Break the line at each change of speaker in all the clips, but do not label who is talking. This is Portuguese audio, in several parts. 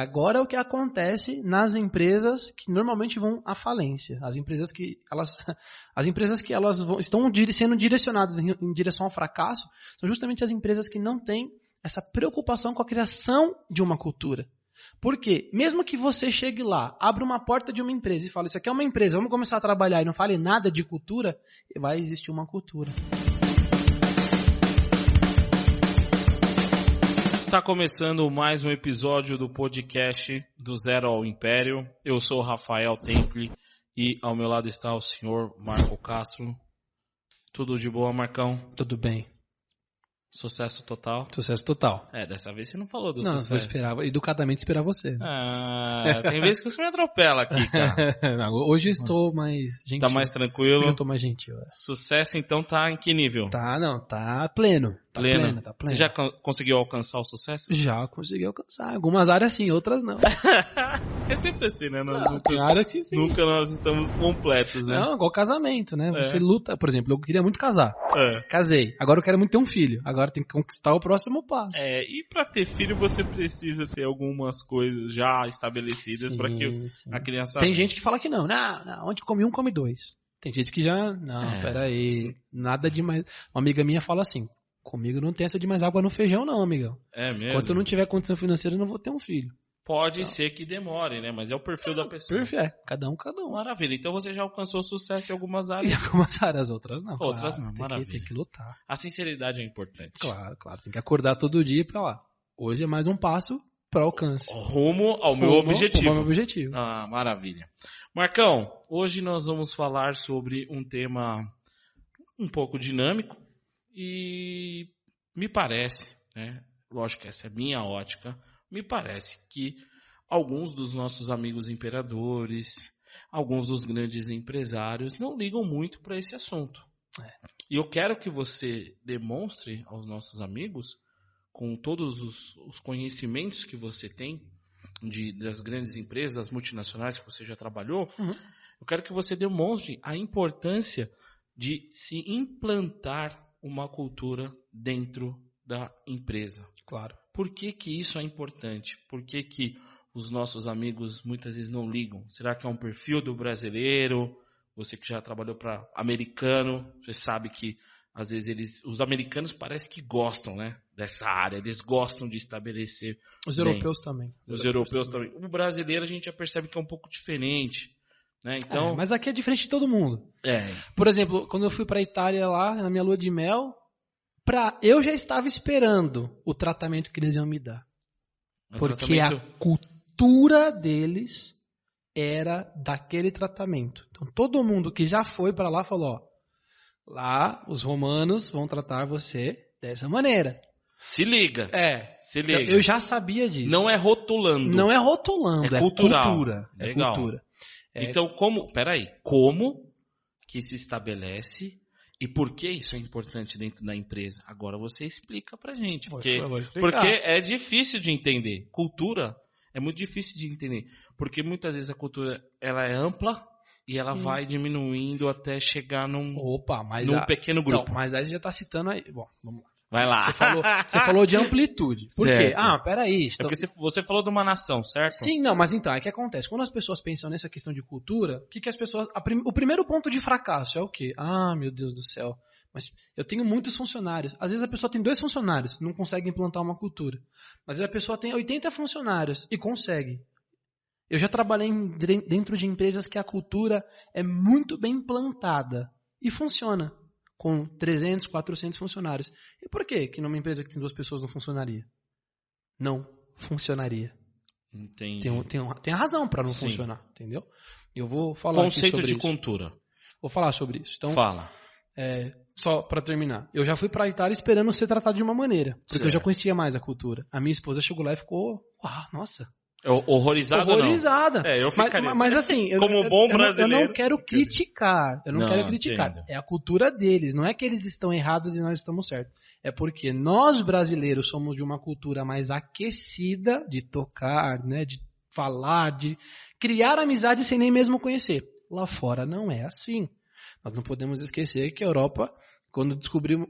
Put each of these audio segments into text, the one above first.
agora é o que acontece nas empresas que normalmente vão à falência. As empresas que elas, as empresas que elas vão, estão sendo direcionadas em, em direção ao fracasso são justamente as empresas que não têm essa preocupação com a criação de uma cultura. Porque, mesmo que você chegue lá, abra uma porta de uma empresa e fale, isso aqui é uma empresa, vamos começar a trabalhar e não fale nada de cultura, vai existir uma cultura.
Está começando mais um episódio do podcast do Zero ao Império. Eu sou o Rafael Temple e ao meu lado está o senhor Marco Castro. Tudo de boa, Marcão?
Tudo bem.
Sucesso total?
Sucesso total.
É, dessa vez você não falou do
não,
sucesso.
vou esperar, educadamente esperar você. né?
Ah, tem vezes que você me atropela aqui, cara.
Não, hoje eu estou mais gentil.
Tá mais tranquilo?
Hoje eu estou mais gentil. é.
Sucesso então tá em que nível?
Tá, não, tá pleno. Tá
Pleno.
pleno, tá pleno.
Você já con- conseguiu alcançar o sucesso?
Já consegui alcançar. Algumas áreas sim, outras não.
É sempre assim, né? Nós
Não,
nunca,
tem áreas que sim.
nunca nós estamos completos, né?
Não, igual casamento, né? Você
É.
luta, por exemplo, eu queria muito casar.
É.
Casei. Agora eu quero muito ter um filho. Agora tem que conquistar o próximo passo.
É, e pra ter filho você precisa ter algumas coisas já estabelecidas pra que
Sim,
a criança.
Tem gente que fala que não. Não, não, onde come um, come dois. Tem gente que já. Não,
É.
peraí. Nada de mais. Uma amiga minha fala assim: comigo não tem essa de mais água no feijão, não, amigão.
É mesmo.
Enquanto eu não tiver condição financeira, eu não vou ter um filho.
Pode ser que demore, né? Mas é o perfil da pessoa.
Perfeito. É, cada um, cada um.
Maravilha. Então você já alcançou sucesso em algumas
E
áreas.
algumas áreas, outras não.
Outras
claro,
não,
tem que,
maravilha.
tem que lutar.
A sinceridade é importante.
Claro, claro. Tem que acordar todo dia pra lá. Hoje é mais um passo para alcance.
Rumo ao meu
Rumo-
objetivo.
rumo ao meu objetivo.
Ah, maravilha. Marcão, hoje nós vamos falar sobre um tema um pouco dinâmico e me parece, né? Lógico que essa é minha ótica, me parece que alguns dos nossos amigos imperadores, alguns dos grandes empresários não ligam muito para esse assunto. E eu quero que você demonstre aos nossos amigos, com todos os, os conhecimentos que você tem, de, das grandes empresas, das multinacionais que você já trabalhou,
Uhum.
eu quero que você demonstre a importância de se implantar uma cultura dentro da empresa.
Claro.
Por que, que isso é importante? Por que, que os nossos amigos muitas vezes não ligam? Será que é um perfil do brasileiro? Você que já trabalhou para americano, você sabe que às vezes eles, os americanos parece que gostam, né, dessa área. Eles gostam de estabelecer
Os
Bem,
europeus também.
os europeus também. O brasileiro a gente já percebe que é um pouco diferente, né? Então,
É, mas aqui é diferente de todo mundo.
é,
Por exemplo, quando eu fui pra Itália lá, na minha lua de mel, pra, eu já estava esperando o tratamento que eles iam me dar.
é um
Porque a
tratamento-
cultura deles era daquele tratamento. Então todo mundo que já foi pra lá falou, ó, lá os romanos vão tratar você dessa maneira.
se liga,
É,
se liga.
eu já sabia disso.
Não é rotulando.
não é rotulando,
É
é,
cultural.
cultura. É
Legal.
cultura. É-
Então, como, peraí, como que se estabelece e por que isso é importante dentro da empresa? Agora você explica pra gente, porque, porque é difícil de entender. Cultura é muito difícil de entender, porque muitas vezes a cultura ela é ampla e ela
Sim.
vai diminuindo até chegar num,
Opa, mas
num
a-
pequeno
Não,
grupo.
mas aí você já tá citando aí. Bom, vamos lá.
Vai lá.
Você falou, você falou de amplitude. Por quê?
Certo.
Ah, peraí.
É
Estou...
porque você, você falou de uma nação, certo?
Sim, não, mas então, é que acontece. Quando as pessoas pensam nessa questão de cultura, o que, que as pessoas. prim- O primeiro ponto de fracasso é o quê? Ah, meu Deus do céu. Mas eu tenho muitos funcionários. Às vezes a pessoa tem dois funcionários, não consegue implantar uma cultura. Às vezes a pessoa tem 80 funcionários e consegue. Eu já trabalhei dentro de empresas que a cultura é muito bem implantada e funciona com 300, 400 funcionários. E por que que numa empresa que tem duas pessoas não funcionaria? Não funcionaria.
Entendi.
Tem, tem, tem a razão para não
Sim.
funcionar, entendeu? Eu vou falar
Conceito
sobre
de
isso.
cultura.
Vou falar sobre isso. Então,
Fala.
é, só para terminar, eu já fui para Itália esperando ser tratado de uma maneira, porque eu já
Certo.
conhecia mais a cultura. A minha esposa chegou lá e ficou, uau, nossa,
Horrorizado ou não?
horrorizada.
É, eu
Mas,
ficaria.
mas assim, eu,
Como bom
não- eu
brasileiro.
não quero criticar. Eu não,
Não,
quero criticar.
entendo.
É a cultura deles. Não é que eles estão errados e nós estamos certos. É porque nós brasileiros somos de uma cultura mais aquecida de tocar, né, de falar, de criar amizade sem nem mesmo conhecer. Lá fora não é assim. Nós não podemos esquecer que a Europa, quando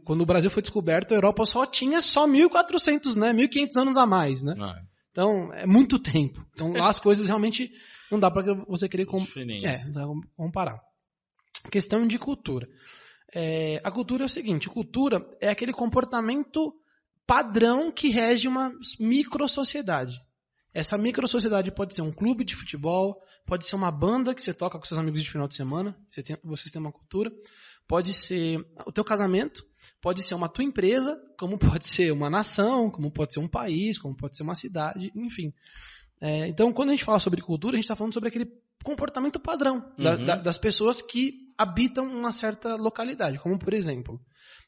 quando o Brasil foi descoberto, a Europa só tinha só 1400, né, 1500 anos a mais, né?
Ah,
Então, é muito tempo. Então, lá as coisas realmente não dá para você querer com... É, comparar. Questão de cultura. É, a cultura é o seguinte: cultura é aquele comportamento padrão que rege uma micro-sociedade. Essa micro-sociedade pode ser um clube de futebol, pode ser uma banda que você toca com seus amigos de final de semana, você tem, vocês têm uma cultura, pode ser o teu casamento, pode ser uma tua empresa, como pode ser uma nação, como pode ser um país, como pode ser uma cidade, enfim. É, então, quando a gente fala sobre cultura, a gente está falando sobre aquele comportamento padrão da,
Uhum.
da, das pessoas que habitam uma certa localidade. Como, por exemplo,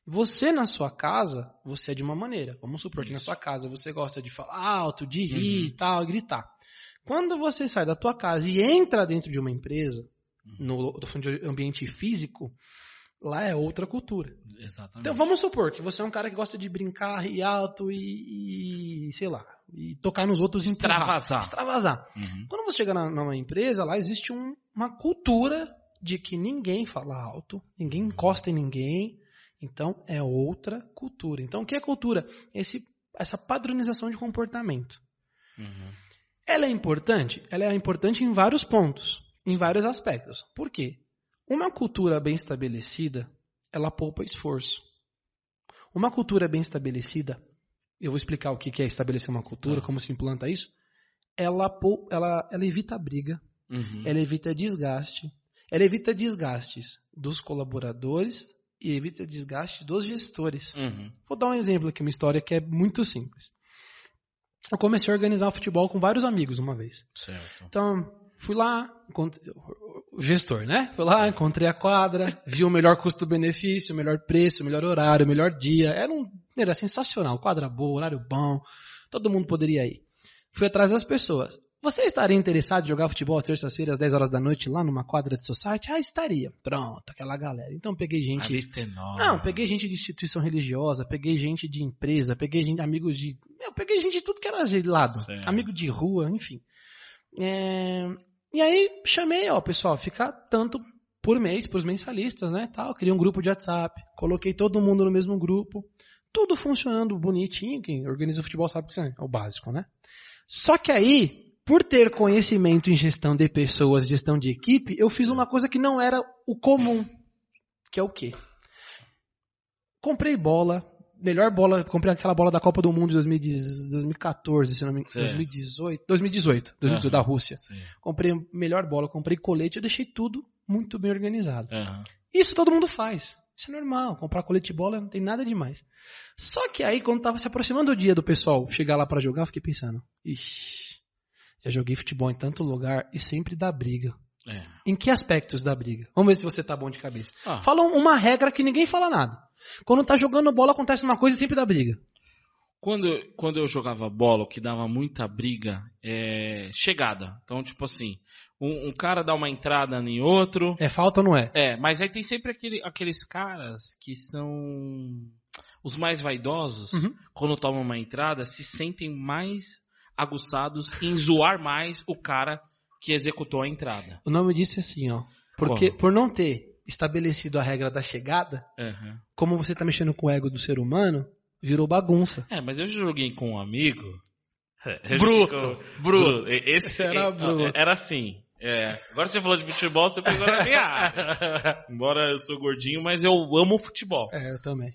você na sua casa, você é de uma maneira. Vamos supor que na sua casa você gosta de falar alto, de rir
Uhum.
e tal, gritar. Quando você sai da tua casa e entra dentro de uma empresa,
Uhum.
no de ambiente físico, lá é outra cultura.
Exatamente.
Então vamos supor que você é um cara que gosta de brincar, rir alto e, e, sei lá, e tocar nos outros e.
Extravasar.
Extravasar.
Uhum.
Quando você chega na- numa empresa, lá existe um- uma cultura de que ninguém fala alto, ninguém encosta em ninguém. Então é outra cultura. Então o que é cultura? Esse, essa padronização de comportamento.
Uhum.
Ela é importante? Ela é importante em vários pontos, em vários aspectos. Por quê? Uma cultura bem estabelecida, ela poupa esforço. Uma cultura bem estabelecida, eu vou explicar o que é estabelecer uma cultura,
Tá.
como se implanta isso. Ela, ela, ela evita briga,
Uhum.
ela evita desgaste, ela evita desgastes dos colaboradores e evita desgaste dos gestores.
Uhum.
Vou dar um exemplo aqui, uma história que é muito simples. Eu comecei a organizar futebol com vários amigos uma vez.
Certo.
Então, fui lá, encontrei, o gestor, né? Fui lá, encontrei a quadra, vi o melhor custo-benefício, o melhor preço, o melhor horário, o melhor dia. Era, um, era sensacional, quadra boa, horário bom, todo mundo poderia ir. Fui atrás das pessoas. Você estaria interessado em jogar futebol às terças-feiras, às 10 horas da noite, lá numa quadra de society? Ah, estaria. Pronto, aquela galera. Então peguei
A
gente.
lista é enorme.
Não, peguei gente de instituição religiosa, peguei gente de empresa, peguei gente, amigos de. Eu peguei gente de tudo que era de lado.
Certo.
Amigo de rua, enfim. É, E aí chamei, ó, pessoal, fica tanto por mês, pros mensalistas, né? Tal. Criei um grupo de WhatsApp, coloquei todo mundo no mesmo grupo. Tudo funcionando bonitinho. Quem organiza futebol sabe que isso é o básico, né? Só que aí, por ter conhecimento em gestão de pessoas, gestão de equipe, eu fiz uma coisa que não era o comum. Que é o quê? Comprei bola, melhor bola, comprei aquela bola da Copa do Mundo de 2010 2014, se não me engano,
Certo.
2018, 2018, 2018 da Rússia.
Sim.
Comprei melhor bola, comprei colete, eu deixei tudo muito bem organizado.
Aham.
Isso todo mundo faz. Isso é normal. Comprar colete de bola não tem nada demais. Só que aí, quando tava se aproximando o dia do pessoal chegar lá pra jogar, eu fiquei pensando: Ixi, já joguei futebol em tanto lugar e sempre dá briga.
É.
Em que aspectos dá briga? Vamos ver se você tá bom de cabeça.
Ah,
Fala uma regra que ninguém fala nada. Quando tá jogando bola, acontece uma coisa e sempre dá briga.
Quando, quando eu jogava bola, o que dava muita briga é chegada. Então, tipo assim, um, um cara dá uma entrada em outro.
É falta ou não é?
É, mas aí tem sempre aquele, aqueles caras que são os mais vaidosos,
Uhum.
quando tomam uma entrada, se sentem mais aguçados em zoar mais o cara que executou a entrada.
O nome disso é assim, ó. Porque
Como?
por não ter estabelecido a regra da chegada,
Uhum.
como você tá mexendo com o ego do ser humano, virou bagunça.
É, mas eu joguei com um amigo.
Bruto,
com-
bruto.
Esse
Era
é-
bruto.
Era assim. é, agora você falou de futebol, você pegou na minha área. Embora eu sou gordinho, mas eu amo futebol.
É, eu também.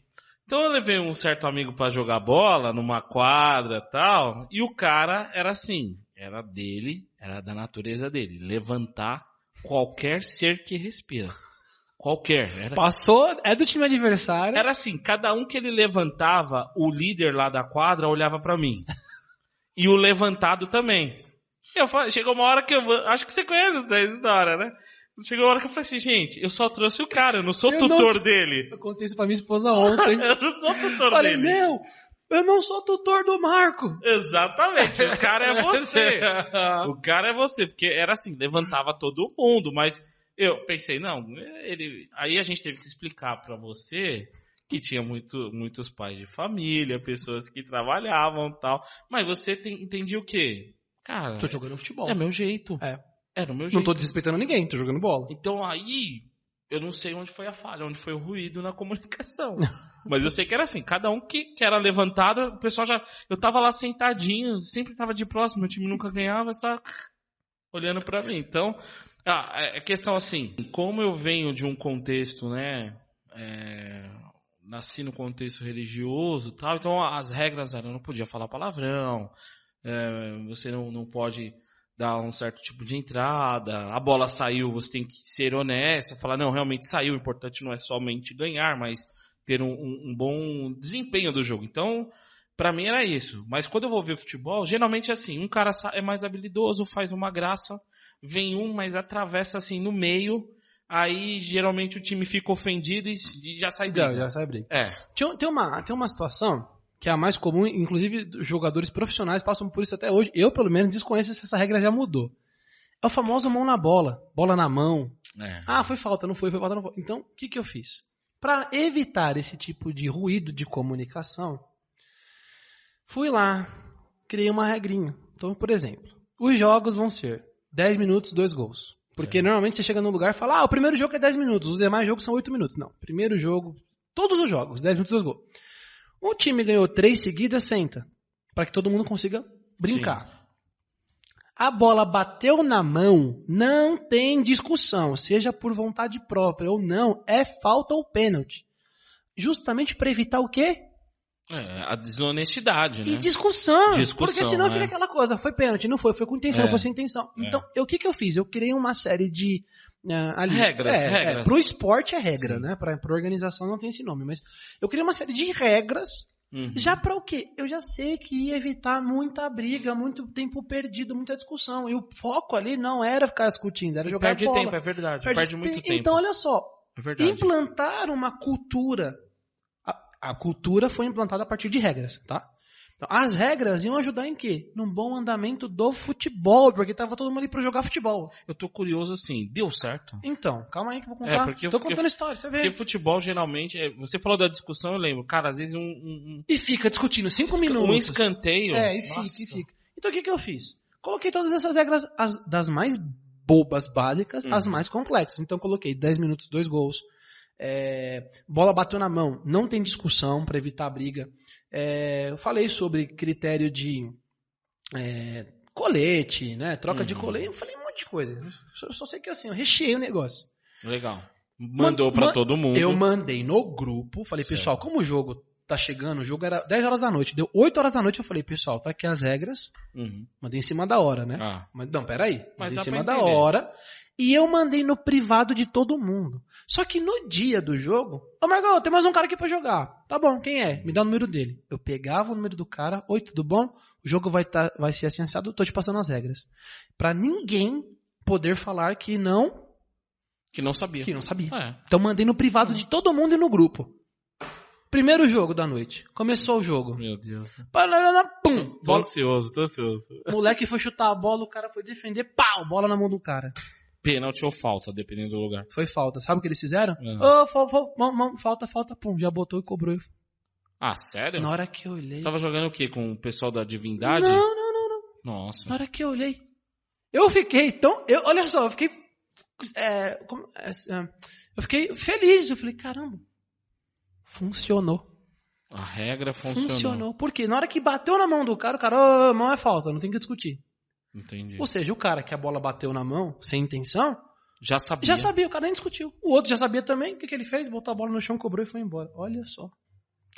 Então eu levei um certo amigo pra jogar bola numa quadra tal, e o cara era assim, era dele, era da natureza dele, levantar qualquer ser que respira. Qualquer. Era,
Passou, é do time adversário.
era assim, cada um que ele levantava, o líder lá da quadra olhava pra mim. E o levantado também. Eu falei, chegou uma hora que eu. Acho que você conhece essa história, né? Chegou uma hora que eu falei assim, gente, eu só trouxe o cara, eu não sou
Eu não
tutor
sou-
dele.
Eu contei isso pra minha esposa ontem.
Eu não sou tutor
Falei,
dele.
meu, eu não sou tutor do Marco.
Exatamente, o cara é você. O cara é você, porque era assim, levantava todo mundo, mas eu pensei, não, ele. Aí a gente teve que explicar pra você que tinha muito, muitos pais de família, pessoas que trabalhavam e tal. Mas você tem, entendia o quê? Cara,
Tô jogando futebol.
é meu jeito.
É.
Era o meu
Não
jeito.
tô desrespeitando ninguém, tô jogando bola.
Então aí, eu não sei onde foi a falha, onde foi o ruído na comunicação. Mas eu sei que era assim, cada um que, que era levantado, o pessoal já. Eu tava lá sentadinho, sempre tava de próximo, meu time nunca ganhava, só olhando para mim. Então, a, a questão assim, como eu venho de um contexto, né? É, nasci no contexto religioso tal, então as regras eram, não podia falar palavrão, é, você não, não pode dar um certo tipo de entrada, a bola saiu, você tem que ser honesto, falar, não, realmente saiu, o importante não é somente ganhar, mas ter um, um, bom desempenho do jogo. Então, para mim era isso. Mas quando eu vou ver futebol, geralmente é assim, um cara é mais habilidoso, faz uma graça, vem um, mas atravessa assim no meio, aí geralmente o time fica ofendido e já sai briga.
Já, já sai briga.
É.
Tem, tem, uma, tem uma situação que é a mais comum, inclusive jogadores profissionais passam por isso até hoje. Eu, pelo menos, desconheço se essa regra já mudou. É o famoso mão na bola, bola na mão.
É.
Ah, foi falta, não foi, foi falta, não foi. Então, o que, que eu fiz? Para evitar esse tipo de ruído de comunicação, fui lá, criei uma regrinha. Então, por exemplo, os jogos vão ser 10 minutos, 2 gols. Porque
Certo.
normalmente você chega num lugar e fala, ah, o primeiro jogo é 10 minutos, os demais jogos são 8 minutos. Não, primeiro jogo, todos os jogos, 10 minutos, 2 gols. O time ganhou 3 seguidas, senta. Para que todo mundo consiga brincar. A bola bateu na mão, não tem discussão, seja por vontade própria ou não, é falta ou pênalti. Justamente para evitar o quê?
É, a desonestidade, né?
E discussão.
Discussão,
Porque senão
é.
fica aquela coisa, foi pênalti, não foi, foi com intenção,
É.
foi sem intenção.
É.
Então, o que que eu fiz? Eu criei uma série de ah, ali,
Regras,
é,
regras.
É, pro esporte é regra,
Sim.
né? Pra, pra organização não tem esse nome, mas eu criei uma série de regras
Uhum.
já para o quê? Eu já sei que ia evitar muita briga, muito tempo perdido, muita discussão. E o foco ali não era ficar discutindo, era jogar
Perde
bola.
tempo, é verdade. Perde, muito
te-
tempo.
Então, olha só,
é verdade.
implantar uma cultura. A, a cultura foi implantada a partir de regras, tá? Então, as regras iam ajudar em quê? Num bom andamento do futebol, porque tava todo mundo ali pra jogar futebol.
Eu tô curioso assim, deu certo?
Então, calma aí que eu vou
É,
contar.
porque eu
Tô
fiquei-
contando história, você vê.
Porque futebol geralmente, é- você falou da discussão, eu lembro, cara, às vezes um, um,
E fica discutindo cinco
um,
minutos.
um escanteio.
É, e fica,
nossa,
e fica. Então o que, que eu fiz? Coloquei todas essas regras, as- das mais bobas, básicas,
Uhum.
às mais complexas. Então coloquei 10 minutos, dois gols. É, bola bateu na mão, não tem discussão para evitar briga. É, eu falei sobre critério de é, colete, né? Troca de
Uhum.
colete. Eu falei um monte de coisa. Só, só sei que assim, eu recheei o negócio.
Legal. Mandou
man-
todo mundo.
Eu mandei no grupo, falei,
Certo.
pessoal, como o jogo tá chegando, o jogo era 10 horas da noite, deu 8 horas da noite, eu falei, pessoal, tá aqui as regras,
Uhum.
mandei em cima da hora, né?
Ah,
Mas não, peraí,
Mas
mandei
dá
em cima da hora, e eu mandei no privado de todo mundo. Só que no dia do jogo, ô Margot, tem mais um cara aqui pra jogar. Tá bom, quem é? Me dá o número dele. Eu pegava o número do cara, oi, tudo bom? O jogo vai, tá, vai ser assado, tô te passando as regras. Pra ninguém poder falar que não,
que não sabia.
que não sabia.
É.
Então mandei no privado de todo mundo e no grupo. Primeiro jogo da noite. Começou o jogo.
Meu Deus.
Parará, Pum!
Tô
Bola,
ansioso, tô ansioso.
o moleque foi chutar a bola, o cara foi defender, pau! Bola na mão do cara.
Pênalti ou falta, dependendo do lugar.
Foi falta. Sabe o que eles fizeram?
Uhum.
Ô, fal- fal- falta, falta, pum, já botou e cobrou.
Ah, sério?
Na hora que eu olhei.
Você tava jogando o quê? Com o pessoal da divindade?
Não, não, não, não.
Nossa.
Na hora que eu olhei. Eu fiquei tão. Eu, olha só, eu fiquei. é, como- é, é, eu fiquei feliz. Eu falei, caramba. Funcionou.
A regra funcionou.
Funcionou. Por quê? Na hora que bateu na mão do cara, o cara, ô, mão é falta, não tem que discutir.
Entendi.
Ou seja, o cara que a bola bateu na mão, sem intenção,
Já sabia.
já sabia, o cara nem discutiu. O outro já sabia também, o que, que ele fez? Botou a bola no chão, cobrou e foi embora. Olha só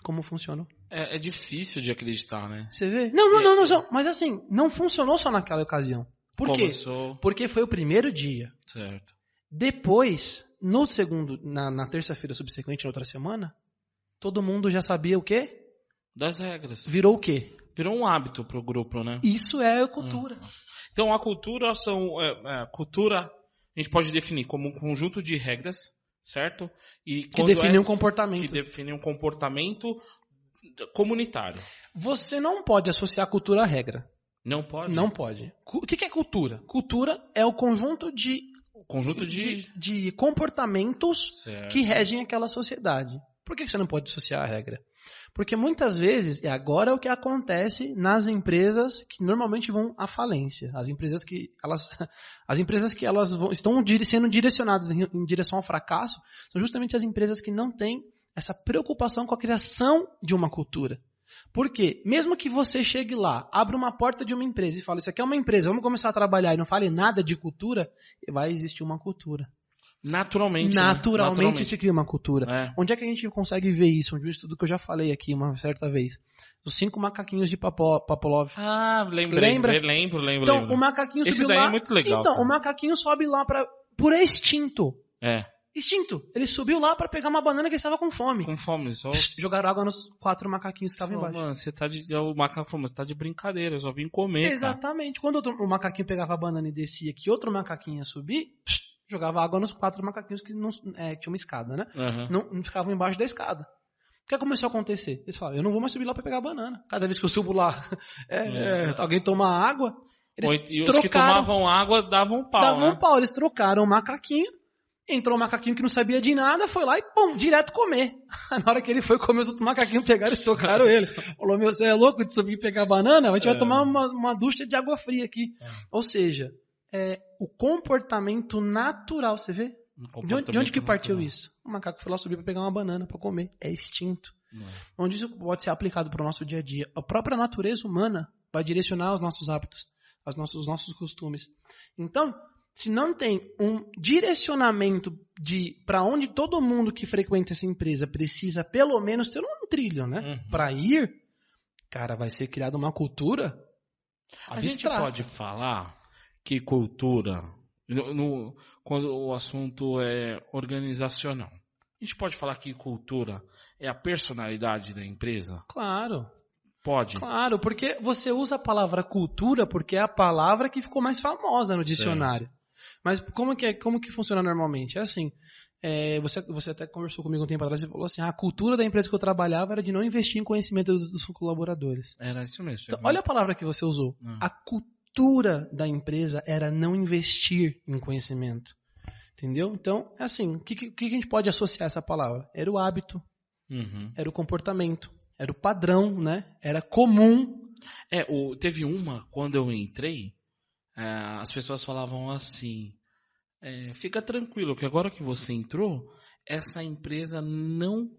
como funcionou.
É, é difícil de acreditar, né?
Você vê? Não, não, não, não, não. Mas assim, não funcionou só naquela ocasião. Por quê?
Começou.
Porque foi o primeiro dia.
Certo.
Depois, no segundo, na, na terça-feira subsequente, na outra semana, todo mundo já sabia o quê?
Das regras.
Virou o quê?
Virou um hábito pro grupo, né?
Isso é cultura.
Então a cultura são. É, é, cultura a gente pode definir como um conjunto de regras, certo? E
Que
quando
define um comportamento.
Que define um comportamento comunitário.
Você não pode associar cultura à regra.
Não pode?
Não pode. O que é cultura? Cultura é o conjunto de,
Conjunto de.
de, de comportamentos
Certo.
que regem aquela sociedade. Por que você não pode associar a regra? Porque muitas vezes, e agora é o que acontece nas empresas que normalmente vão à falência. As empresas que elas, as empresas que elas vão- estão sendo direcionadas em, em direção ao fracasso são justamente as empresas que não têm essa preocupação com a criação de uma cultura. Porque, mesmo que você chegue lá, abra uma porta de uma empresa e fale, isso aqui é uma empresa, vamos começar a trabalhar e não fale nada de cultura, vai existir uma cultura.
Naturalmente. né?
Naturalmente, se cria uma cultura.
É.
Onde é que a gente consegue ver isso? Um estudo que eu já falei aqui uma certa vez. Os cinco macaquinhos de Papo- Papolov.
Ah, lembro,
Lembra?
lembro, lembro.
Então,
lembro.
o macaquinho
Esse
subiu
daí
lá.
é muito legal,
Então,
cara.
o macaquinho sobe lá pra, por instinto.
É,
Instinto. Ele subiu lá pra pegar uma banana que ele estava com fome.
com fome. Só...
Jogaram água nos quatro macaquinhos que estavam embaixo.
Mano, você tá de. O macaco falou, você tá de brincadeira, eu só vim comer. cara."
Exatamente. Quando outro- o macaquinho pegava a banana e descia, que outro macaquinho ia subir, psh, jogava água nos quatro macaquinhos que, não, é, que tinha uma escada, né?
Aham.
Não, não ficavam embaixo da escada. O que começou a acontecer? Eles falaram, eu não vou mais subir lá pra pegar banana. Cada vez que eu subo lá, é,
É.
é, alguém toma água, eles
E os que
trocaram-
tomavam água davam pau,
davam
né?
um pau. Eles trocaram o macaquinho, entrou um macaquinho que não sabia de nada, foi lá e pum, direto comer. Na hora que ele foi comer, os outros macaquinhos pegaram e socaram ele. Falou, meu, você é louco de subir e pegar banana? A gente vai
É.
tomar uma, uma ducha de água fria aqui. Ou seja, é, o comportamento natural, você vê?
Um
De onde, de onde que partiu
natural.
isso? O macaco foi lá subir para pegar uma banana para comer. É instinto.
Não.
Onde isso pode ser aplicado para o nosso dia a dia? A própria natureza humana vai direcionar os nossos hábitos, os nossos, os nossos costumes. Então, se não tem um direcionamento de para onde todo mundo que frequenta essa empresa precisa pelo menos ter um trilho, né?
Uhum.
Para ir, cara, vai ser criada uma cultura
A gente
abstrata.
pode falar que cultura, no- no- quando o assunto é organizacional, a gente pode falar que cultura é a personalidade da empresa?
Claro,
Pode.
claro, porque você usa a palavra cultura porque é a palavra que ficou mais famosa no dicionário. Mas como que, é, como que funciona normalmente? É assim, é, você, você até conversou comigo um tempo atrás e falou assim, "Ah, a cultura da empresa que eu trabalhava era de não investir em conhecimento dos, dos colaboradores.
Era isso mesmo.
Então, olha a palavra que você usou.
Hum.
A cultura da empresa era não investir em conhecimento. Entendeu? Então, é assim, o que, que a gente pode associar essa palavra? Era o hábito,
Uhum.
era o comportamento, era o padrão, né? Era comum.
É, o, teve uma, quando eu entrei, é, as pessoas falavam assim, é, fica tranquilo, que agora que você entrou, essa empresa não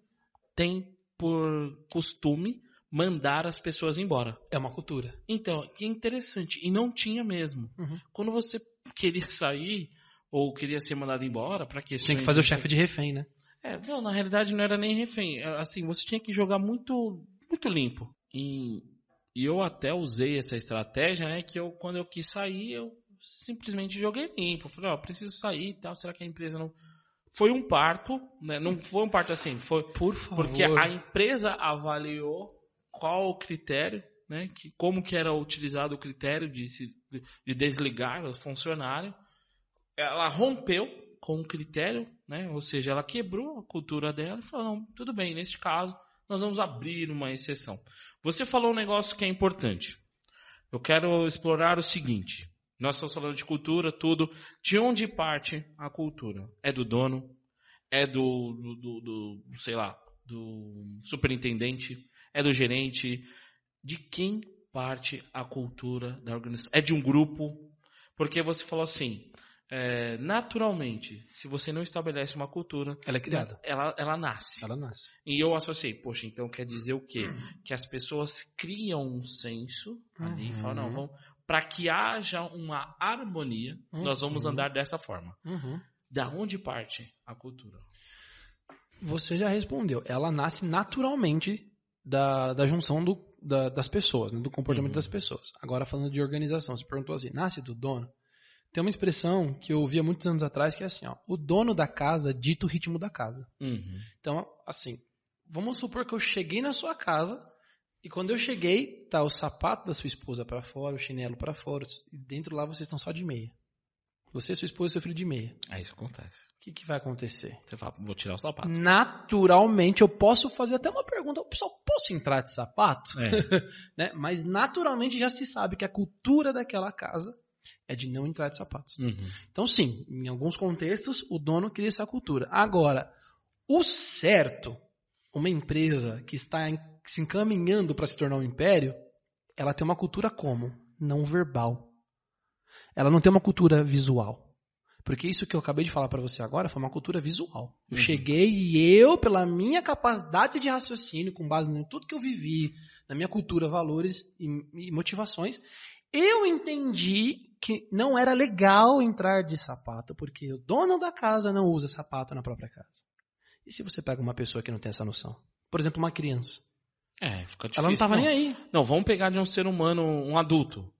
tem por costume mandar as pessoas embora.
É uma cultura.
Então, que interessante. E não tinha mesmo.
Uhum.
Quando você queria sair ou queria ser mandado embora para questões
Tinha que fazer o chefe de refém, né?
É, não, na realidade não era nem refém. Era Assim, você tinha que jogar muito, muito limpo. E, e eu até usei essa estratégia, né? Que eu, quando eu quis sair, eu simplesmente joguei limpo. Falei, ó, preciso sair e tal. Será que a empresa não. Foi um parto, né? Não foi um parto assim, foi
Por favor.
porque a empresa avaliou qual o critério, né? Que, como que era utilizado o critério de, se, de desligar o funcionário. Ela rompeu com o critério, né? Ou seja, ela quebrou a cultura dela e falou, não, tudo bem, neste caso, nós vamos abrir uma exceção. Você falou um negócio que é importante. Eu quero explorar o seguinte. Nós estamos falando de cultura, tudo. De onde parte a cultura? É do dono? É do, do, do- do- sei lá, do superintendente? É do gerente? De quem parte a cultura da organização? É de um grupo? Porque você falou assim, é, naturalmente, se você não estabelece uma cultura,
Ela é criada.
ela, ela nasce.
Ela nasce.
E eu associei, poxa, então quer dizer o quê? Que as pessoas criam um senso ali e
Uhum.
falam, não, vamos, para que haja uma harmonia, nós vamos
Uhum.
andar dessa forma.
Uhum.
Da onde parte a cultura?
Você já respondeu. Ela nasce naturalmente da, da junção do- da- das pessoas, né? do comportamento
Uhum.
das pessoas. Agora, falando de organização, você perguntou assim: nasce do dono? Tem uma expressão que eu ouvia muitos anos atrás que é assim: ó, o dono da casa dita o ritmo da casa.
Uhum.
Então, assim, vamos supor que eu cheguei na sua casa e quando eu cheguei, tá o sapato da sua esposa para fora, o chinelo para fora, e dentro lá vocês estão só de meia. Você, sua esposa e seu filho de meia.
É isso que acontece.
O que, que vai acontecer?
Você fala, vou tirar o sapato.
Naturalmente, eu posso fazer até uma pergunta. Pessoal, posso entrar de sapato?
É.
Né? Mas naturalmente já se sabe que a cultura daquela casa é de não entrar de sapatos.
Uhum.
Então, sim, em alguns contextos, o dono cria essa cultura. Agora, o certo, uma empresa que está se encaminhando para se tornar um império, ela tem uma cultura como? Não verbal. Ela não tem uma cultura visual. Porque isso que eu acabei de falar para você agora foi uma cultura visual. Eu
Uhum.
cheguei e eu, pela minha capacidade de raciocínio, com base em tudo que eu vivi, na minha cultura, valores e, e motivações, eu entendi que não era legal entrar de sapato, porque o dono da casa não usa sapato na própria casa. E se você pega uma pessoa que não tem essa noção? Por exemplo, uma criança.
É, fica difícil.
Ela não tava nem aí.
Não, vamos pegar de um ser humano, um adulto.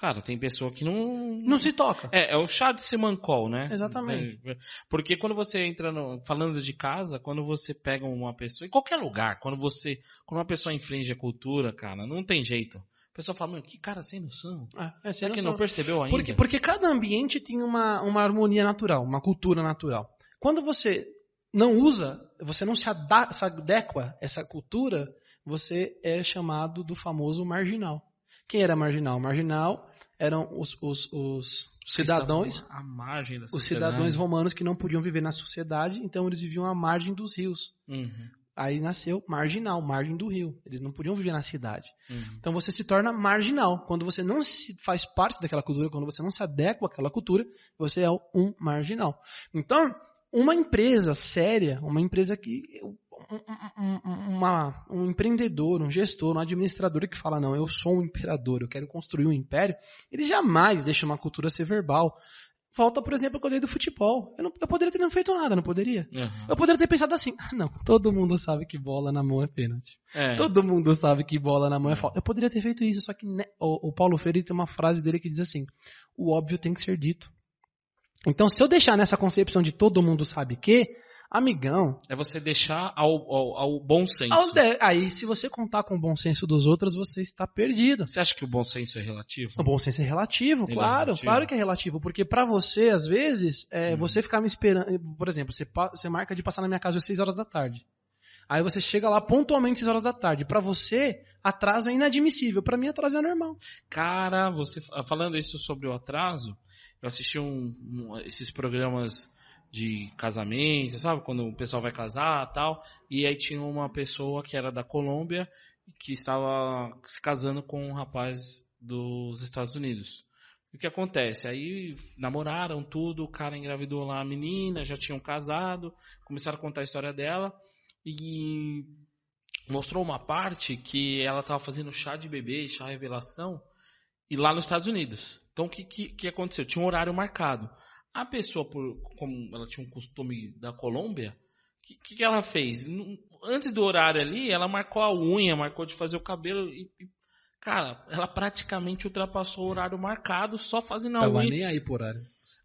Cara, tem pessoa que não.
Não se toca.
É, é o chá de Semancol, né?
Exatamente.
É, Porque quando você entra no, falando de casa, quando você pega uma pessoa, em qualquer lugar, quando você, quando uma pessoa infringe a cultura, cara, não tem jeito. A pessoa fala, mano, que cara sem noção.
É, é, sem
Será que
noção.
não percebeu ainda?
Porque, porque cada ambiente tem uma, uma harmonia natural, uma cultura natural. Quando você não usa, você não se, ada- se adequa a essa cultura, você é chamado do famoso marginal. Quem era marginal? Marginal eram os, os, os cidadãos,
à margem da
os cidadãos romanos que não podiam viver na sociedade, então eles viviam à margem dos rios.
Uhum,
Aí nasceu marginal, margem do rio. Eles não podiam viver na cidade.
uhum.
Então você se torna marginal. Quando você não se faz parte daquela cultura, quando você não se adequa àquela cultura, você é um marginal. Então, uma empresa séria, uma empresa que. Um- um- um- uma- um empreendedor, um gestor, um administrador que fala, não, eu sou um imperador, eu quero construir um império, ele jamais deixa uma cultura ser verbal. Volta, por exemplo, eu dei do futebol. Eu, não, eu poderia ter não feito nada, não poderia?
Uhum.
Eu poderia ter pensado assim, ah, não, todo mundo sabe que bola na mão é pênalti.
É.
Todo mundo sabe que bola na mão é falta. Eu poderia ter feito isso, só que né, o, o Paulo Freire tem uma frase dele que diz assim: o óbvio tem que ser dito. Então, se eu deixar nessa concepção de todo mundo sabe que, amigão,
É você deixar ao, ao, ao bom senso.
ao de- aí se você contar com o bom senso dos outros, você está perdido.
Você acha que o bom senso é relativo?
O bom senso é relativo,
Ele é
claro,
relativo.
claro que é relativo, porque pra você, às vezes, é, você ficar me esperando, por exemplo, você, você marca de passar na minha casa às 6 horas da tarde. Aí você chega lá pontualmente às 6 horas da tarde. Pra você, atraso é inadmissível. Pra mim, atraso é normal.
Cara, você falando isso sobre o atraso, eu assisti um, um- esses programas de casamento, sabe? Quando o pessoal vai casar tal. E aí tinha uma pessoa que era da Colômbia que estava se casando com um rapaz dos Estados Unidos. O que acontece? Aí namoraram tudo, o cara engravidou lá a menina, já tinham casado, começaram a contar a história dela e mostrou uma parte que ela estava fazendo chá de bebê, chá revelação, e lá nos Estados Unidos. Então o que, que, que aconteceu? Tinha um horário marcado. A pessoa, por, como ela tinha um costume da Colômbia, o que, que, que ela fez? Antes do horário ali, ela marcou a unha, marcou de fazer o cabelo e. e, Cara, ela praticamente ultrapassou o horário marcado só fazendo a unha.
nem aí por horário.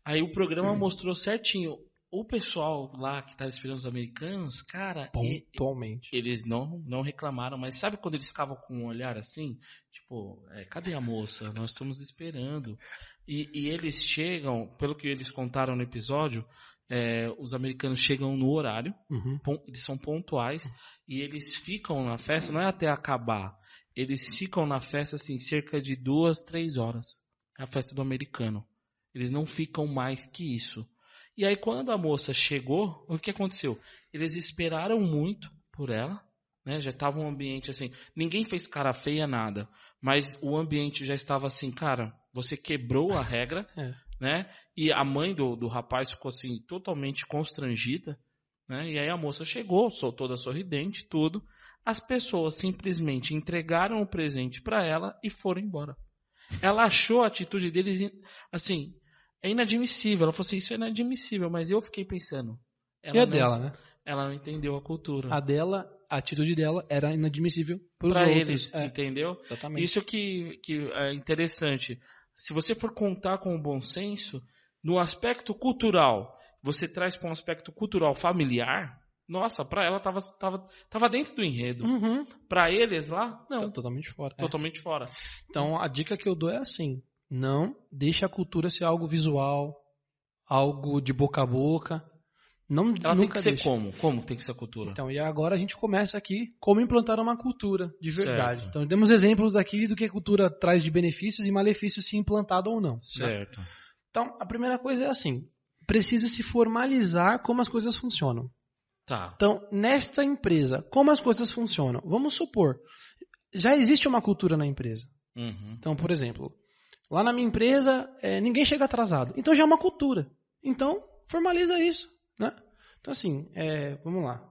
Aí o programa mostrou certinho. O pessoal lá que estava esperando os americanos, cara,
Pontualmente.
eles não, não reclamaram, mas sabe quando eles ficavam com um olhar assim? Tipo, é, cadê a moça? Nós estamos esperando. E, e eles chegam, pelo que eles contaram no episódio, é, os americanos chegam no horário,
Uhum.
pon- eles são pontuais, e eles ficam na festa, não é até acabar, eles ficam na festa assim, cerca de duas, três horas. É a festa do americano. Eles não ficam mais que isso. E aí quando a moça chegou, o que aconteceu? Eles esperaram muito por ela, né? Já estava um ambiente assim, ninguém fez cara feia nada, mas o ambiente já estava assim, cara, você quebrou a regra,
É.
né? E a mãe do, do rapaz ficou assim totalmente constrangida, né? E aí a moça chegou, sou toda sorridente, tudo. As pessoas simplesmente entregaram o presente para ela e foram embora. Ela achou a atitude deles assim, é inadmissível. Ela falou assim, isso é inadmissível, mas eu fiquei pensando. Ela
E a
não-
dela, né?
Ela não entendeu a cultura.
A dela, a atitude dela era inadmissível
Para eles,
É,
entendeu?
exatamente.
Isso que, que é interessante. Se você for contar com o bom senso, no aspecto cultural, você traz para um aspecto cultural familiar, nossa, para ela tava, tava, tava dentro do enredo.
Uhum.
Para eles lá, não,
Tá totalmente fora. É.
totalmente fora.
Então, a dica que eu dou é assim: não deixe a cultura ser algo visual, algo de boca a boca. Não,
Ela tem que ser como? Como tem que ser a cultura?
Então, e agora a gente começa aqui como implantar uma cultura de verdade.
Certo.
Então, temos exemplos aqui do que a cultura traz de benefícios e malefícios se implantado ou não. né?
certo.
Então, a primeira coisa é assim: precisa se formalizar como as coisas funcionam.
Tá.
Então, nesta empresa, como as coisas funcionam? Vamos supor, já existe uma cultura na empresa.
Uhum.
Então, por exemplo, lá na minha empresa, eh, ninguém chega atrasado. Então já é uma cultura. Então, formaliza isso, né? Então, assim, é, vamos lá.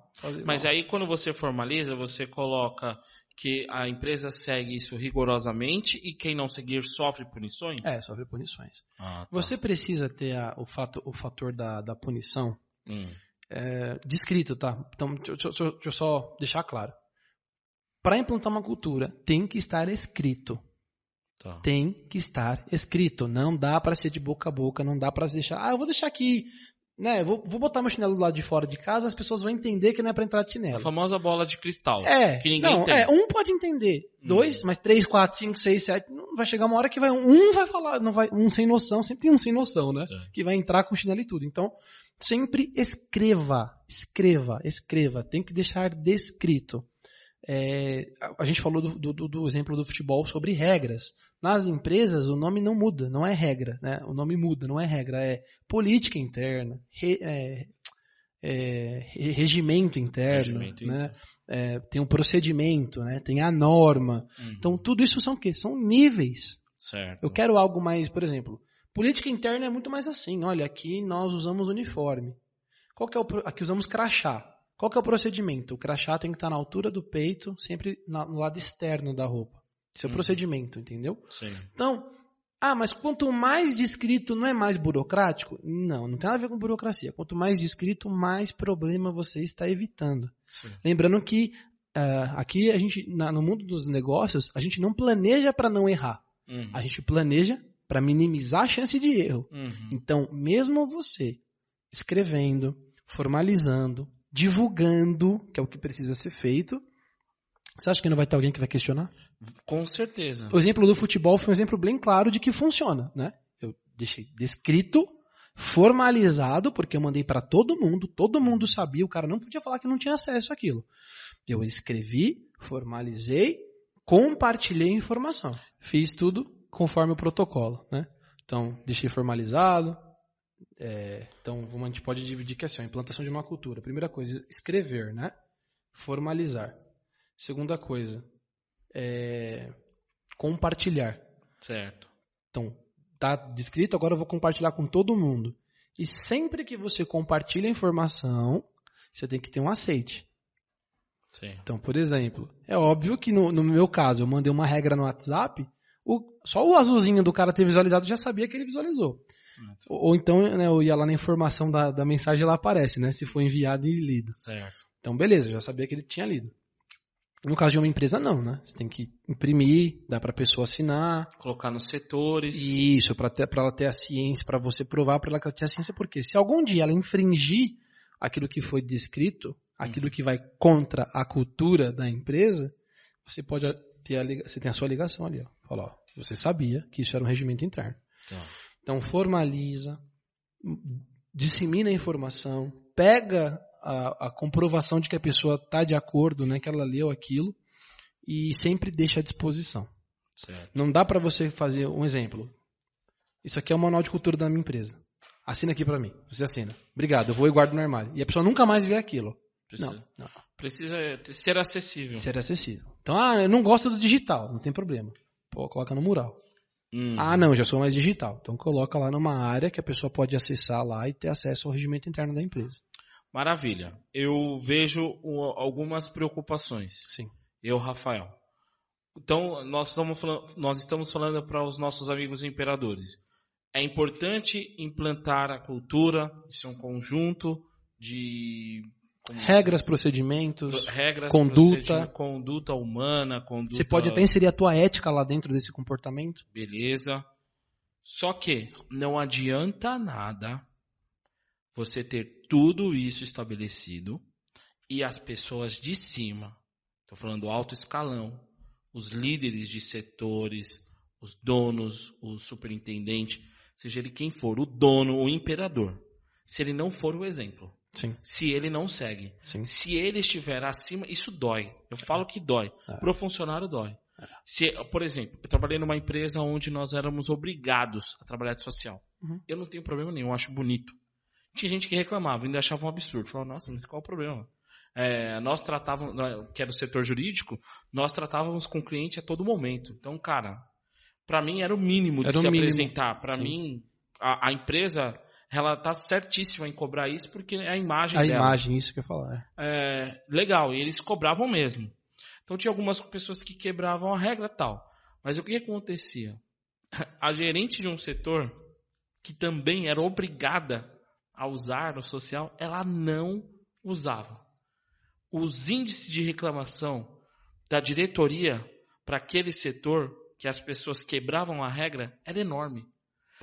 Mas aí, quando você formaliza, você coloca que a empresa segue isso rigorosamente e quem não seguir sofre punições?
É, sofre punições. Ah, tá. Você precisa ter a, o, fato, o fator da, da punição hum. é, descrito, tá? Então, deixa, deixa, deixa eu só deixar claro. Para implantar uma cultura, tem que estar escrito. Tá. Tem que estar escrito. Não dá para ser de boca a boca, não dá para deixar. Ah, eu vou deixar aqui né, vou, vou, botar meu chinelo do lado de fora de casa, as pessoas vão entender que não é para entrar de chinelo.
A famosa bola de cristal.
É.
Que ninguém
não,
entende.
é, um pode entender. Hum. Dois, mas três, quatro, cinco, seis, sete, não, vai chegar uma hora que vai um vai falar, não vai, um sem noção, sempre tem um sem noção, né? É. Que vai entrar com chinelo e tudo. Então, sempre escreva, escreva, escreva, tem que deixar descrito. É, a gente falou do, do, do, exemplo do futebol sobre regras. Nas empresas, o nome não muda, não é regra. Né? O nome muda, não é regra, é política interna, re, é, é, regimento interno, regimento né? É, tem um procedimento, né? tem a norma. Uhum. Então, tudo isso são o quê? São níveis.
Certo.
Eu quero algo mais, por exemplo, política interna é muito mais assim. Olha, aqui nós usamos uniforme. Qual que é o, aqui usamos crachá. Qual que é o procedimento? O crachá tem que estar na altura do peito, sempre no lado externo da roupa. Esse é o uhum. procedimento, entendeu?
Sim.
Então, ah, mas quanto mais descrito não é mais burocrático? Não, não tem nada a ver com burocracia. Quanto mais descrito, mais problema você está evitando. Sim. Lembrando que uh, aqui a gente, na, no mundo dos negócios, a gente não planeja para não errar. Uhum. A gente planeja para minimizar a chance de erro. Uhum. Então, mesmo você escrevendo, formalizando, divulgando, que é o que precisa ser feito. Você acha que não vai ter alguém que vai questionar?
Com certeza.
O exemplo do futebol foi um exemplo bem claro de que funciona, né? Eu deixei descrito, formalizado, porque eu mandei para todo mundo, todo mundo sabia, o cara não podia falar que não tinha acesso àquilo. Eu escrevi, formalizei, compartilhei a informação. Fiz tudo conforme o protocolo, né? Então, deixei formalizado, é, então, a gente pode dividir que é assim, a implantação de uma cultura. Primeira coisa, escrever, né? Formalizar. Segunda coisa, é, compartilhar.
Certo.
Então, tá descrito, agora eu vou compartilhar com todo mundo. E sempre que você compartilha a informação, você tem que ter um aceite.
Sim.
Então, por exemplo, é óbvio que no, no meu caso, eu mandei uma regra no WhatsApp, o, só o azulzinho do cara ter visualizado já sabia que ele visualizou. Ou, ou então, né, eu ia lá na informação da, da mensagem lá aparece, né? Se foi enviado e lido.
Certo.
Então, beleza, já sabia que ele tinha lido. No caso de uma empresa, não, né? Você tem que imprimir, dá para a pessoa assinar.
Colocar nos setores.
Isso, para ela ter a ciência, para você provar para ela que ela tinha a ciência, porque se algum dia ela infringir aquilo que foi descrito, aquilo uhum. que vai contra a cultura da empresa, você pode ter a, você tem a sua ligação ali, ó. Fala, ó, você sabia que isso era um regimento interno.
Tá.
Então formaliza, dissemina a informação, pega a, a comprovação de que a pessoa está de acordo, né, que ela leu aquilo e sempre deixa à disposição.
Certo.
Não dá para você fazer um exemplo. Isso aqui é o manual de cultura da minha empresa. Assina aqui para mim. Você assina. Obrigado, eu vou e guardo no armário. E a pessoa nunca mais vê aquilo. Precisa, não, não.
Precisa ser acessível.
Ser acessível. Então, ah, eu não gosto do digital. Não tem problema. Pô, coloca no mural.
Hum.
Ah, não, já sou mais digital. Então coloca lá numa área que a pessoa pode acessar lá e ter acesso ao regimento interno da empresa.
Maravilha. Eu vejo algumas preocupações.
Sim.
Eu, Rafael. Então, nós estamos falando, nós estamos falando para os nossos amigos imperadores. É importante implantar a cultura, isso é um conjunto de
regras, procedimentos,
regras,
conduta,
conduta humana, conduta.
Você pode até inserir a tua ética lá dentro desse comportamento.
Beleza. Só que não adianta nada você ter tudo isso estabelecido e as pessoas de cima, estou falando alto escalão, os líderes de setores, os donos, o superintendente, seja ele quem for, o dono, o imperador, se ele não for o exemplo,
Sim.
Se ele não segue.
Sim.
Se ele estiver acima, isso dói. Eu falo que dói. É. Para o funcionário dói. É. Se, por exemplo, eu trabalhei numa empresa onde nós éramos obrigados a trabalhar de social. Uhum. Eu não tenho problema nenhum, eu acho bonito. Tinha gente que reclamava, ainda achava um absurdo. Falava, nossa, mas qual é o problema? É, nós tratávamos, que era o setor jurídico, nós tratávamos com o cliente a todo momento. Então, cara, para mim era o mínimo de era se mínimo. apresentar. Para mim, a, a, empresa ela tá certíssima em cobrar isso porque é a imagem
A
dela.
imagem, isso que eu ia falar. é.
É, legal, e eles cobravam mesmo. Então tinha algumas pessoas que quebravam a regra e tal. Mas o que acontecia? A gerente de um setor, que também era obrigada a usar no social, ela não usava. Os índices de reclamação da diretoria para aquele setor, que as pessoas quebravam a regra, era enorme.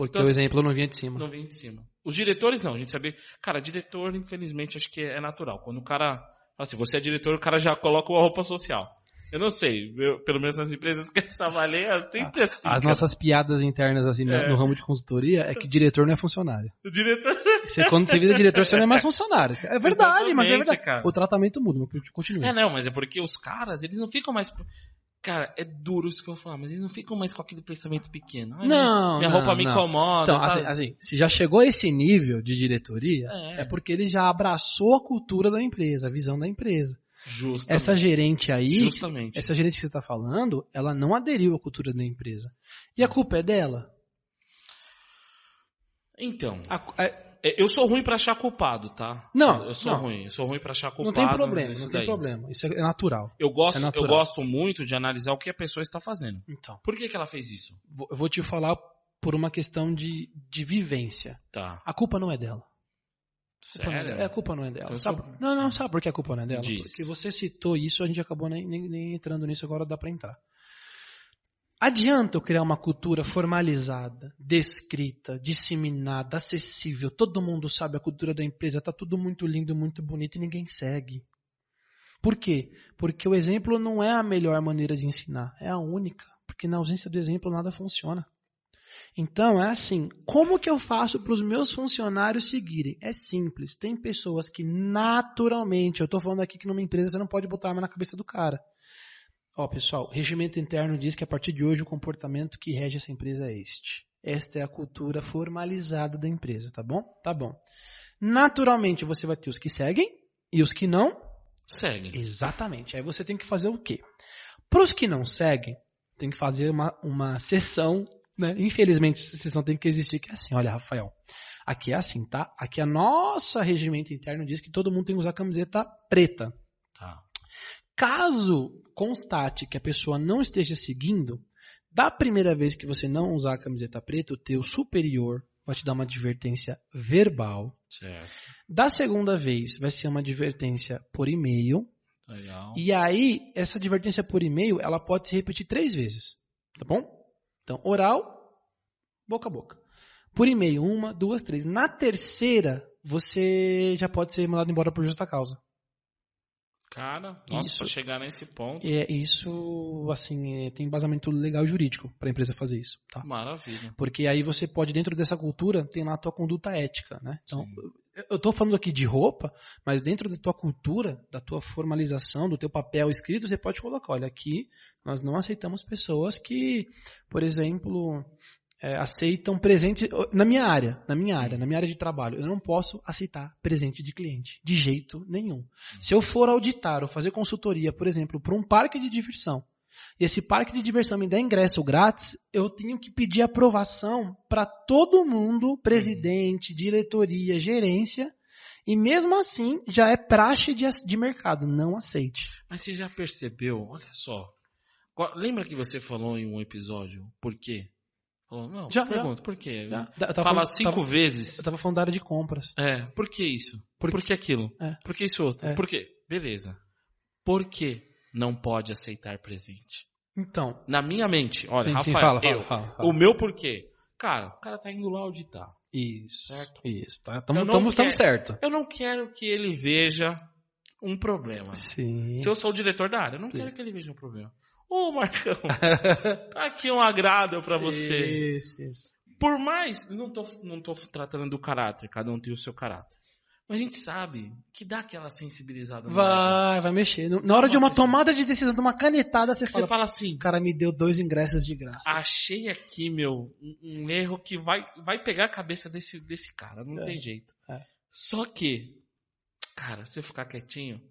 Porque
Então,
o
assim,
exemplo não vinha de cima.
Não vem de cima. Os diretores não, a gente sabia. Cara, diretor, infelizmente, acho que é natural. Quando o cara. fala Assim, você é diretor, o cara já coloca uma roupa social. Eu não sei, eu- pelo menos nas empresas que eu trabalhei, é sempre assim.
As
cara.
nossas piadas internas assim no-
É.
no ramo de consultoria é que diretor não é funcionário.
O diretor.
Você, quando você vira diretor, você não é mais funcionário. É verdade, mas é
Exatamente,
verdade.
cara.
O tratamento muda, mas continua.
É, não, mas é porque os caras, eles não ficam mais. Cara, é duro isso que eu vou falar, mas eles não ficam mais com aquele pensamento pequeno. Ai,
Não,
Minha
não,
roupa me
não.
incomoda.
Então, assim, assim, se já chegou a esse nível de diretoria,
É.
é. porque ele já abraçou a cultura da empresa, a visão da empresa.
Justamente.
Essa gerente aí,
Justamente.
essa gerente que você está falando, ela não aderiu à cultura da empresa. E a culpa é dela?
Então,
A é,
eu sou ruim pra achar culpado, tá?
Não,
Eu sou
não.
ruim. Eu sou ruim pra achar culpado.
não tem problema, não tem
daí.
problema. Isso é natural.
Eu gosto,
Isso é
eu
natural.
gosto muito de analisar o que a pessoa está fazendo.
Então,
Por que, que ela fez isso?
eu vou te falar por uma questão de, de vivência.
Tá.
A culpa não é dela. A culpa não é
Sério?
dela. É, a culpa não é dela.
Então,
Sabe-
eu sou-
Não, não, sabe por que a culpa não é dela?
Diz.
Porque você citou isso, a gente acabou nem, nem- nem entrando nisso, agora dá pra entrar. Adianta eu criar uma cultura formalizada, descrita, disseminada, acessível, todo mundo sabe a cultura da empresa, tá tudo muito lindo, muito bonito e ninguém segue. Por quê? Porque o exemplo não é a melhor maneira de ensinar, é a única. Porque na ausência do exemplo nada funciona. Então é assim, como que eu faço para os meus funcionários seguirem? É simples. Tem pessoas que naturalmente, eu estou falando aqui que numa empresa você não pode botar arma na cabeça do cara. Ó, pessoal, o regimento interno diz que a partir de hoje o comportamento que rege essa empresa é este. Esta é a cultura formalizada da empresa, tá bom? Tá bom. Naturalmente você vai ter os que seguem e os que não
Segue.
Exatamente. Aí você tem que fazer o quê? Para os que não seguem, tem que fazer uma, uma sessão, né? Infelizmente, essa sessão tem que existir, que é assim, olha, Rafael, aqui é assim, tá? Aqui a nossa regimento interno diz que todo mundo tem que usar camiseta preta.
Tá.
Caso constate que a pessoa não esteja seguindo, da primeira vez que você não usar a camiseta preta, o teu superior vai te dar uma advertência verbal.
Certo.
Da segunda vez, vai ser uma advertência por e-mail.
Legal.
E aí, essa advertência por e-mail, ela pode se repetir três vezes. Tá bom? Então, oral, boca a boca. Por e-mail, uma, duas, três. Na terceira, você já pode ser mandado embora por justa causa.
Cara, nossa,
Isso.
pra chegar nesse ponto.
É, isso, assim, é, tem embasamento legal e jurídico para a empresa fazer isso. Tá?
Maravilha.
Porque aí você pode, dentro dessa cultura, tem lá a tua conduta ética, né? Então,
Sim.
eu- eu tô falando aqui de roupa, mas dentro da tua cultura, da tua formalização, do teu papel escrito, você pode colocar, olha, aqui nós não aceitamos pessoas que, por exemplo, é, aceitam presente na minha área, na minha área, na minha área de trabalho. Eu não posso aceitar presente de cliente, de jeito nenhum. Se eu for auditar ou fazer consultoria, por exemplo, para um parque de diversão, e esse parque de diversão me dá ingresso grátis, eu tenho que pedir aprovação para todo mundo, presidente, diretoria, gerência, e mesmo assim já é praxe de, de mercado, não aceite.
Mas você já percebeu? Olha só. Lembra que você falou em um episódio? Por quê? Não,
Já,
pergunta, por quê?
Já- eu tava
Fala
falando-
cinco
tava-
vezes.
Eu tava falando da área de compras.
É, por que isso? Por, que aquilo?
É.
Por que isso outro?
É.
Por quê? Beleza. Por que não pode aceitar presente?
Então,
Na minha mente, olha,
sim,
Rafael,
sim, fala,
eu,
fala, fala,
o meu porquê? Cara, o cara tá indo lá auditar,
Isso,
certo?
isso, tá? Tamo certo.
Eu não quero que ele veja um problema.
Sim.
Se eu sou o diretor da área, eu não quero que ele veja um problema. Ô, Marcão, tá aqui um agrado pra você.
Isso, isso.
Por mais, não tô, não tô tratando do caráter, cada um tem o seu caráter. Mas a gente sabe que dá aquela sensibilizada. ego.
Vai, vai mexer. Na hora de uma
Nossa,
tomada de decisão, de uma canetada, você
Você
fala,
fala assim,
o cara me deu dois ingressos de graça.
achei aqui, meu, um, um erro que vai, vai pegar a cabeça desse, desse cara, não
É,
tem jeito.
é.
Só que, cara, se eu ficar quietinho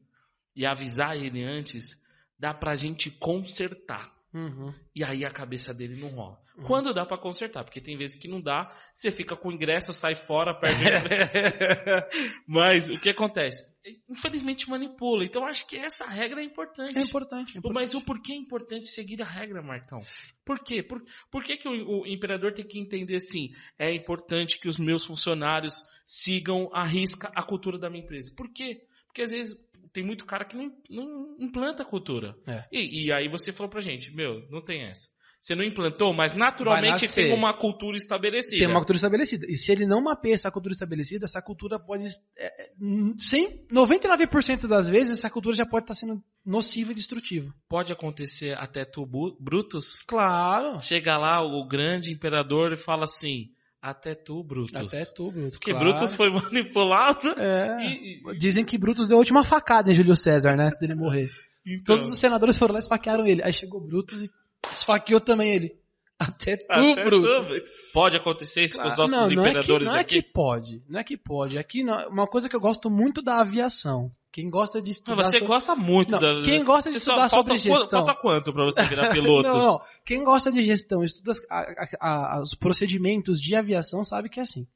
e avisar ele antes, dá pra gente consertar.
Uhum.
E aí a cabeça dele não rola.
Uhum.
Quando dá pra consertar, porque tem vezes que não dá, você fica com o ingresso, sai fora, perde. Mas o que acontece? Infelizmente manipula. Então acho que essa regra é importante.
É importante. é importante.
Mas o porquê é importante seguir a regra, Marcão? Por quê? Por, por que, que o, o imperador tem que entender assim? É importante que os meus funcionários sigam à risca a cultura da minha empresa. Por quê? Porque às vezes tem muito cara que não, não implanta a cultura.
É.
E, e aí você falou pra gente, meu, não tem essa. Você não implantou, mas naturalmente tem uma cultura estabelecida.
Tem uma cultura estabelecida. E se ele não mapeia essa cultura estabelecida, essa cultura pode. É, é, sem, 99% das vezes, essa cultura já pode estar sendo nociva e destrutiva.
Pode acontecer até tu, Brutus,
Claro.
chega lá o grande imperador e fala assim, até tu, Brutus.
Até tu, Brutus.
Porque
claro.
Brutus foi manipulado.
É.
E, e-
Dizem que Brutus deu a última facada em Júlio César, né? Antes dele morrer.
então,
Todos os senadores foram lá e esfaquearam ele. Aí chegou Brutus e esfaqueou também ele. Até tu,
até
Brutus.
tu. Pode acontecer isso com os
Claro.
nossos
não, não é que,
imperadores
não é
aqui?
que pode. Não é que pode. Aqui, não- uma coisa que eu gosto muito da aviação. Quem gosta de estudar.
você
sobre-
gosta muito
Não,
da.
quem gosta de
Você
estudar
falta
sobre
qu-
gestão.
Falta quanto pra você virar piloto?
Não, não. Quem gosta de gestão, estuda as- a- a- a- os procedimentos de aviação, sabe que é assim.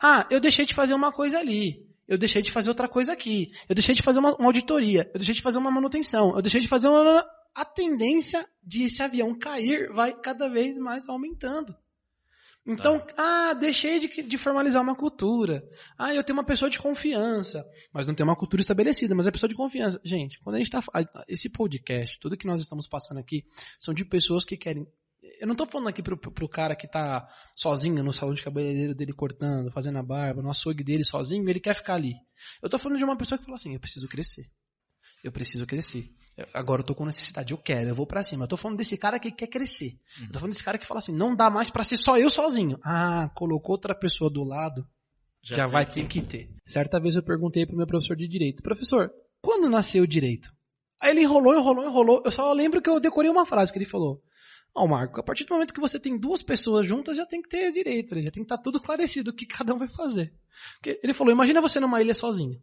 Ah, eu deixei de fazer uma coisa ali. Eu deixei de fazer outra coisa aqui. Eu deixei de fazer uma, uma auditoria. Eu deixei de fazer uma manutenção. Eu deixei de fazer uma. A tendência de esse avião cair vai cada vez mais aumentando. Então, ah, deixei de, de formalizar uma cultura. Ah, eu tenho uma pessoa de confiança, mas não tem uma cultura estabelecida, mas é pessoa de confiança. Gente, quando a gente tá. Esse podcast, tudo que nós estamos passando aqui, são de pessoas que querem. Eu não tô falando aqui pro, pro cara que tá sozinho no salão de cabeleireiro dele cortando, fazendo a barba, no açougue dele sozinho, ele quer ficar ali. Eu tô falando de uma pessoa que fala assim: eu preciso crescer. Eu preciso crescer. Agora eu tô com necessidade, eu quero, eu vou pra cima. Eu tô falando desse cara que quer crescer. Eu tô falando desse cara que fala assim: não dá mais pra ser só eu sozinho. Ah, colocou outra pessoa do lado, já,
tem
vai ter que ter. Certa vez eu perguntei pro meu professor de direito: professor, quando nasceu o direito? Aí ele enrolou, enrolou, enrolou. Eu só lembro que eu decorei uma frase que ele falou. Ó, Marco, a partir do momento que você tem duas pessoas juntas, já tem que ter direito, já tem que estar tudo esclarecido o que cada um vai fazer. Porque ele falou: imagina você numa ilha sozinho.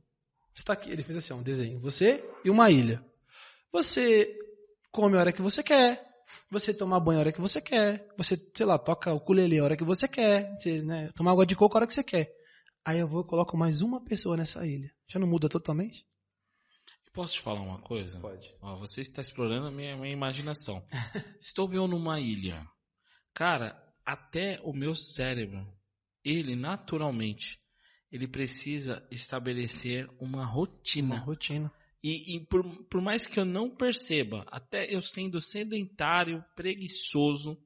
Você tá aqui, ele fez assim, um desenho. Você e uma ilha. Você come a hora que você quer. Você toma banho a hora que você quer. Você, sei lá, toca o ukulele a hora que você quer. Você, né, toma água de coco a hora que você quer. Aí eu vou e coloco mais uma pessoa nessa ilha. Já não muda totalmente?
Posso te falar uma coisa?
Pode.
Ó, você está explorando a minha, minha imaginação. Estou vendo numa ilha. Cara, até o meu cérebro, ele naturalmente, ele precisa estabelecer uma rotina.
Uma rotina.
E, e por, por mais que eu não perceba, até eu sendo sedentário, preguiçoso,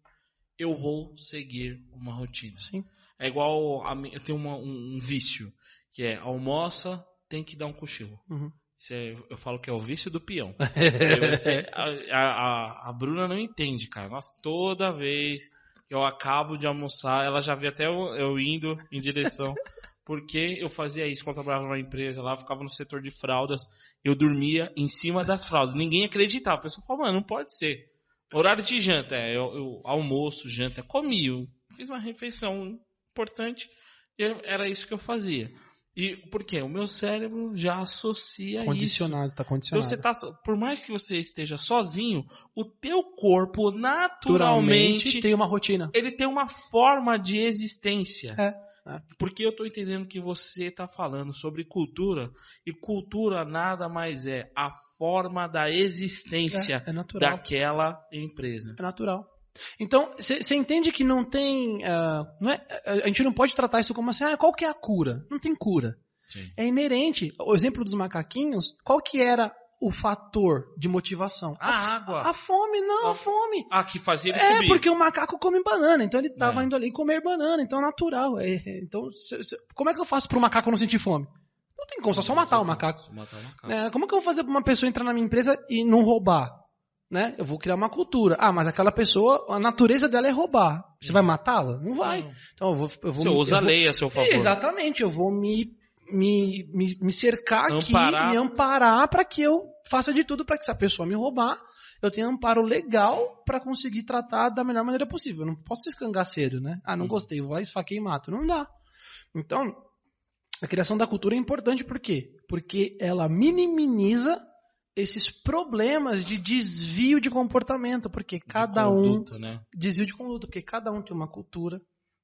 eu vou seguir uma rotina.
Sim.
É igual a, eu tenho uma- um, um vício, que é almoça, tem que dar um cochilo.
Uhum.
É- eu falo que é o vício do peão. A, a- a Bruna não entende, cara. Nossa, toda vez que eu acabo de almoçar, ela já vê até eu, eu indo em direção. Porque eu fazia isso quando eu trabalhava numa empresa lá, ficava no setor de fraldas, eu dormia em cima das fraldas. Ninguém acreditava. A pessoa falou, mano, não pode ser. Horário de janta, é, eu, eu almoço, janta, comi, eu fiz uma refeição importante, eu- era isso que eu fazia. E por quê? O meu cérebro já associa isso.
Condicionado, tá
Então
condicionado.
você tá, por mais que você esteja sozinho, o teu corpo
Naturalmente
naturalmente
tem uma rotina.
ele tem uma forma de existência.
É, é.
Porque eu tô entendendo que você tá falando sobre cultura e cultura nada mais é a forma da existência
É, é
daquela empresa.
É natural. Então, você entende que não tem. ah, não é, a gente não pode tratar isso como assim, ah, qual que é a cura? Não tem cura.
Sim.
É inerente. O exemplo dos macaquinhos, qual que era o fator de motivação?
A água.
A fome, não, a,
A-
fome.
Ah, que fazia ele
É,
subir.
porque o macaco come banana, então ele estava
É.
indo ali comer banana, então é natural. É, é, então, cê- cê- como é que eu faço para o macaco não sentir fome? Não tem como, só só matar o macaco.
Só matar o macaco.
né? como é que eu vou fazer para uma pessoa entrar na minha empresa e não roubar? Né? Eu vou criar uma cultura. Ah, mas aquela pessoa, a natureza dela é roubar. Você vai matá-la? Não vai. Então eu vou. Eu vou
Você
me-
usa
eu
a
vou-
lei a seu favor.
Exatamente, eu vou me, me, me, me cercar
Amparar.
aqui, me amparar para que eu faça de tudo para que se a pessoa me roubar, eu tenha amparo legal para conseguir tratar da melhor maneira possível. Eu não posso ser escangaceiro, né? Ah, não
Uhum.
gostei, vou lá, esfaquei e mato. Não dá. Então, a criação da cultura é importante por quê? Porque ela minimiza esses problemas de desvio de comportamento, porque cada
de
um
conduta, né?
desvio de conduta, porque cada um tem uma cultura,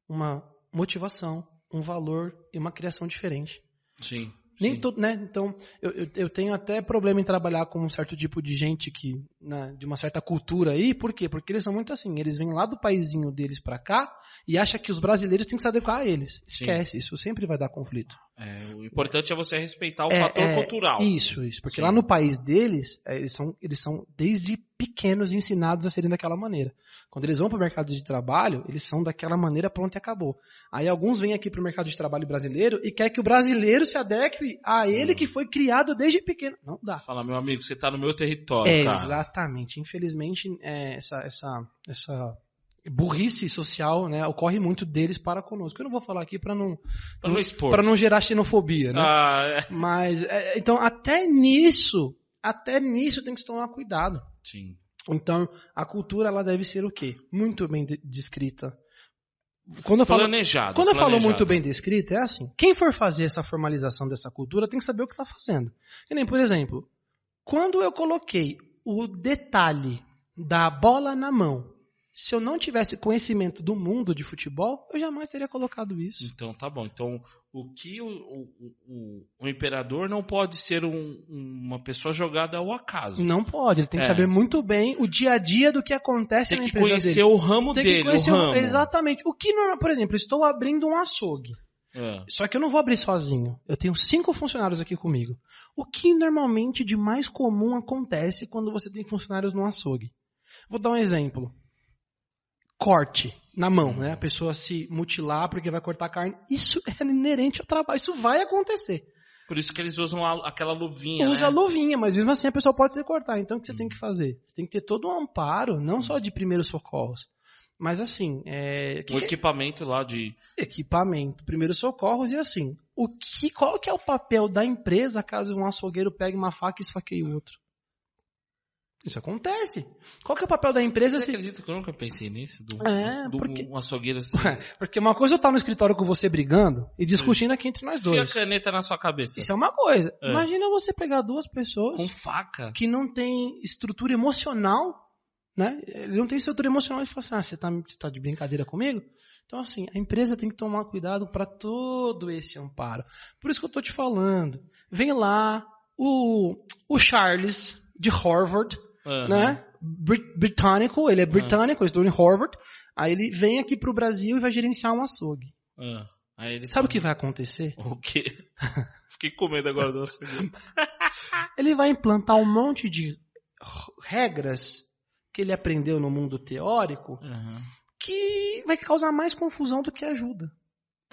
uma motivação, um valor e uma criação diferente.
Sim.
Nem
sim.
todo, né? Então, eu, eu, eu tenho até problema em trabalhar com um certo tipo de gente que, né, de uma certa cultura aí, por quê? Porque eles são muito assim, eles vêm lá do paizinho deles pra cá e acham que os brasileiros têm que se adequar a eles.
Sim.
Esquece, isso sempre vai dar conflito.
É, o importante é você respeitar o
É,
fator
é,
cultural.
Isso, isso. Porque
Sim.
lá no país deles, é, eles são, eles são desde pequenos ensinados a serem daquela maneira. Quando eles vão para o mercado de trabalho, eles são daquela maneira, pronto e acabou. Aí alguns vêm aqui para o mercado de trabalho brasileiro e quer que o brasileiro se adeque a ele
Hum.
que foi criado desde pequeno. Não dá.
Fala, meu amigo, você tá no meu território,
É,
cara.
exatamente. Infelizmente, é, essa, essa, essa burrice social né, ocorre muito deles para conosco. Eu não vou falar aqui para não,
Pra não expor.
para não gerar xenofobia, né?
Ah, é.
Mas, é, então, até nisso, até nisso tem que se tomar cuidado.
Sim.
Então, a cultura, ela deve ser o quê? Muito bem de- descrita. Quando eu falo,
Planejado.
quando eu falo
planejado.
muito bem descrita, é assim. Quem for fazer essa formalização dessa cultura tem que saber o que está fazendo. Que nem, por exemplo, quando eu coloquei o detalhe da bola na mão, se eu não tivesse conhecimento do mundo de futebol, eu jamais teria colocado isso.
Então tá bom. Então o que o, o, o, o imperador não pode ser um- uma pessoa jogada ao acaso.
Não pode, ele tem que
É.
saber muito bem o dia a dia do que acontece
Tem
na
que
empresa
conhecer
dele.
o ramo
Tem
dele,
que conhecer
o ramo.
exatamente. O que, norma- por exemplo, estou abrindo um açougue.
É.
Só que eu não vou abrir sozinho. Eu tenho cinco funcionários aqui comigo. O que normalmente de mais comum acontece quando você tem funcionários no açougue? Vou dar um exemplo. Corte na mão, né? A pessoa se mutilar porque vai cortar carne. Isso é inerente ao trabalho. Isso vai acontecer.
Por isso que eles usam a- aquela luvinha,
Usa
né? Hum.
luvinha, mas mesmo assim a pessoa pode se cortar. Então o que você tem que fazer? Você tem que ter todo um amparo, não só de primeiros socorros. Mas assim, é,
O
é
equipamento lá de...
equipamento, primeiros socorros e assim, o que, qual que é o papel da empresa caso um açougueiro pegue uma faca e esfaqueie o outro? Isso acontece. Qual que é o papel da empresa
Você
se...
acredita que eu nunca pensei nisso? Do,
É,
do
porque-
um açougueiro assim.
Porque uma coisa é eu estar no escritório com você brigando e discutindo aqui entre nós
Enfia a
dois.
caneta na sua cabeça.
Isso é uma coisa.
É.
Imagina você pegar duas pessoas
Com faca.
que não têm estrutura emocional, né? Ele não tem estrutura emocional e fala assim, ah, você tá, você tá de brincadeira comigo? Então, assim, a empresa tem que tomar cuidado para todo esse amparo. Por isso que eu tô te falando. Vem lá o, o Charles, de Harvard,
Aham.
né? Brit- Britânico, ele é britânico, ele estudou em Harvard. Aí ele vem aqui pro Brasil e vai gerenciar um açougue.
Aí ele
Sabe o que vai acontecer?
O quê? Fiquei com medo agora do açougueiro.
Ele vai implantar um monte de regras que ele aprendeu no mundo teórico que vai causar mais confusão do que ajuda.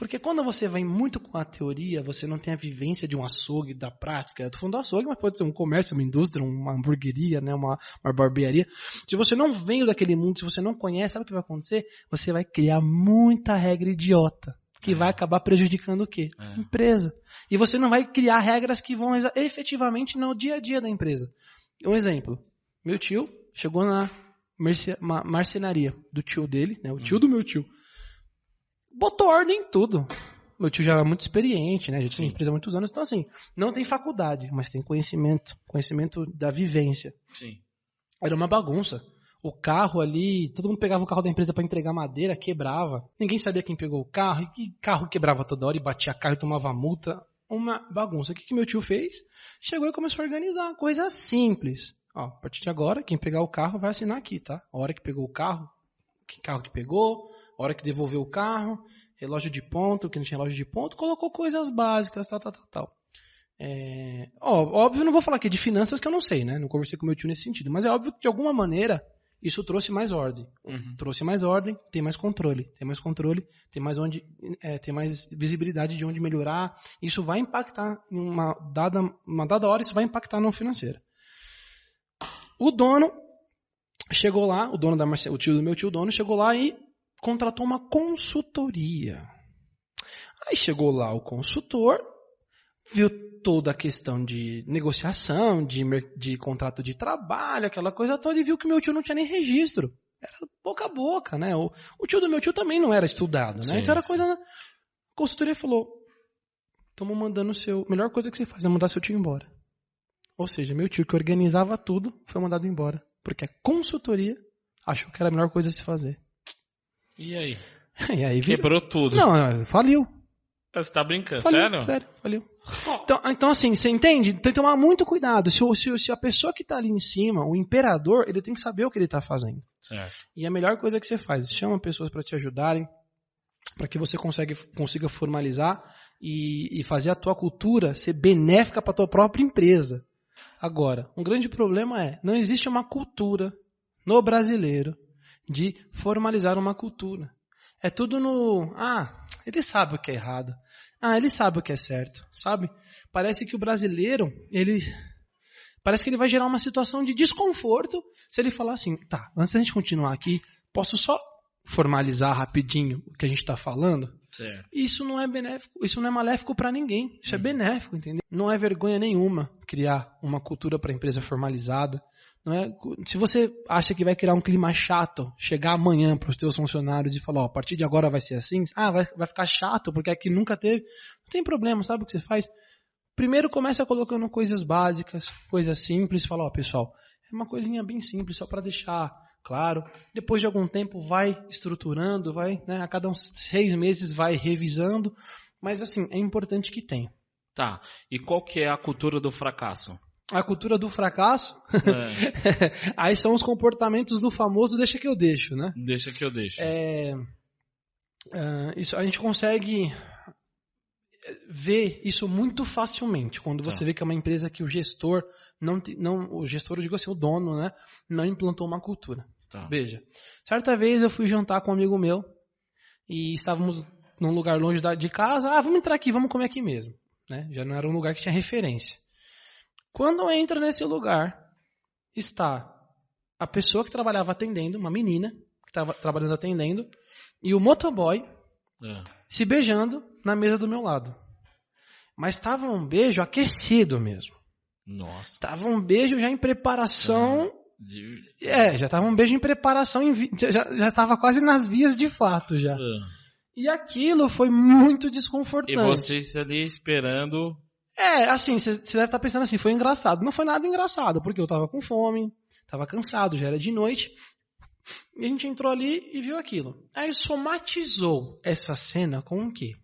Porque quando você vai muito com a teoria, você não tem a vivência de um açougue da prática. Tô falando do açougue, mas pode ser um comércio, uma indústria, uma hamburgueria, né, uma, uma barbearia. Se você não veio daquele mundo, se você não conhece, sabe o que vai acontecer? Você vai criar muita regra idiota. Que
É.
vai acabar prejudicando o quê?
É.
A empresa. E você não vai criar regras que vão efetivamente no dia a dia da empresa. Um exemplo. Meu tio chegou na marcenaria do tio dele, né? O tio do meu tio. Botou ordem em tudo. Meu tio já era muito experiente, né? Já tinha
Sim.
empresa há muitos anos. Então, assim, não tem faculdade, mas tem conhecimento. Conhecimento da vivência.
Sim.
Era uma bagunça. O carro ali, todo mundo pegava o carro da empresa para entregar madeira, quebrava. Ninguém sabia quem pegou o carro, e que carro quebrava toda hora e batia carro e tomava multa. Uma bagunça. O que, que meu tio fez? Chegou e começou a organizar. Coisa simples. Ó, a partir de agora, quem pegar o carro vai assinar aqui, tá? A hora que pegou o carro, que carro que pegou, a hora que devolveu o carro, relógio de ponto, que não tinha relógio de ponto, colocou coisas básicas, tal, tal, tal, tal. É, ó, óbvio, não vou falar aqui de finanças que eu não sei, né? Não conversei com meu tio nesse sentido, mas é óbvio que de alguma maneira isso trouxe mais ordem.
Uhum.
Trouxe mais ordem, tem mais controle, tem mais controle, tem mais onde, é, tem mais visibilidade de onde melhorar. Isso vai impactar em uma dada, uma dada hora, isso vai impactar no financeiro. O dono chegou lá, o dono da o tio do meu tio, o dono chegou lá e contratou uma consultoria. Aí chegou lá o consultor, viu toda a questão de negociação, de, de contrato de trabalho, aquela coisa toda, e viu que meu tio não tinha nem registro. Era boca a boca, né? O, o tio do meu tio também não era estudado, né?
Sim,
então era coisa. A consultoria falou: estamos mandando o seu. Melhor coisa que você faz é mandar seu tio embora. Ou seja, meu tio que organizava tudo foi mandado embora. Porque a consultoria achou que era a melhor coisa a se fazer.
E aí?
E aí virou-
Quebrou tudo.
Não, faliu.
Você tá brincando,
Faliu,
sério?
sério, faliu. Então, então, assim, você entende? Tem que tomar muito cuidado. Se, se, se a pessoa que tá ali em cima, o imperador, ele tem que saber o que ele tá fazendo.
Certo.
E a melhor coisa que você faz, chama pessoas para te ajudarem, para que você consegue, consiga formalizar e, e fazer a tua cultura ser benéfica para tua própria empresa. Agora, um grande problema é, não existe uma cultura no brasileiro de formalizar uma cultura. É tudo no, ah, ele sabe o que é errado. Ah, ele sabe o que é certo, sabe? Parece que o brasileiro, ele parece que ele vai gerar uma situação de desconforto se ele falar assim, tá, antes da gente continuar aqui, posso só formalizar rapidinho o que a gente está falando?
Certo.
Isso não é benéfico, isso não é maléfico para ninguém. Isso é
Uhum.
benéfico, entendeu? Não é vergonha nenhuma criar uma cultura para empresa formalizada. Não é, se você acha que vai criar um clima chato, chegar amanhã para os teus funcionários e falar, ó, a partir de agora vai ser assim, ah, vai, vai ficar chato porque aqui nunca teve. Não tem problema, sabe o que você faz? Primeiro começa colocando coisas básicas, coisas simples, fala, ó, pessoal, é uma coisinha bem simples, só para deixar claro. Depois de algum tempo vai estruturando, vai, né, a cada uns seis meses vai revisando, mas assim, é importante que tenha.
Tá. E qual que é a cultura do fracasso?
A cultura do fracasso,
É,
aí são os comportamentos do famoso deixa que eu deixo, né?
deixa que eu deixo.
É, ah, isso, a gente consegue ver isso muito facilmente quando você
Tá.
vê que é uma empresa que o gestor não, não o gestor eu digo assim o dono né não implantou uma cultura
Tá.
veja certa vez eu fui jantar com um amigo meu e estávamos num lugar longe da- de casa ah vamos entrar aqui vamos comer aqui mesmo né já não era um lugar que tinha referência quando entra nesse lugar está a pessoa que trabalhava atendendo uma menina que estava trabalhando atendendo e o motoboy
É.
se beijando na mesa do meu lado. Mas estava um beijo aquecido mesmo.
Nossa.
Tava um beijo já em preparação.
De-
É, já tava um beijo em preparação, em vi- já, já tava quase nas vias de fato já.
Ah.
E aquilo foi muito
E
desconfortante.
vocês ali esperando.
É, assim, você deve estar pensando assim, foi engraçado. Não foi nada engraçado, porque eu tava com fome, tava cansado, já era de noite. E a gente entrou ali e viu aquilo. Aí somatizou essa cena com o quê?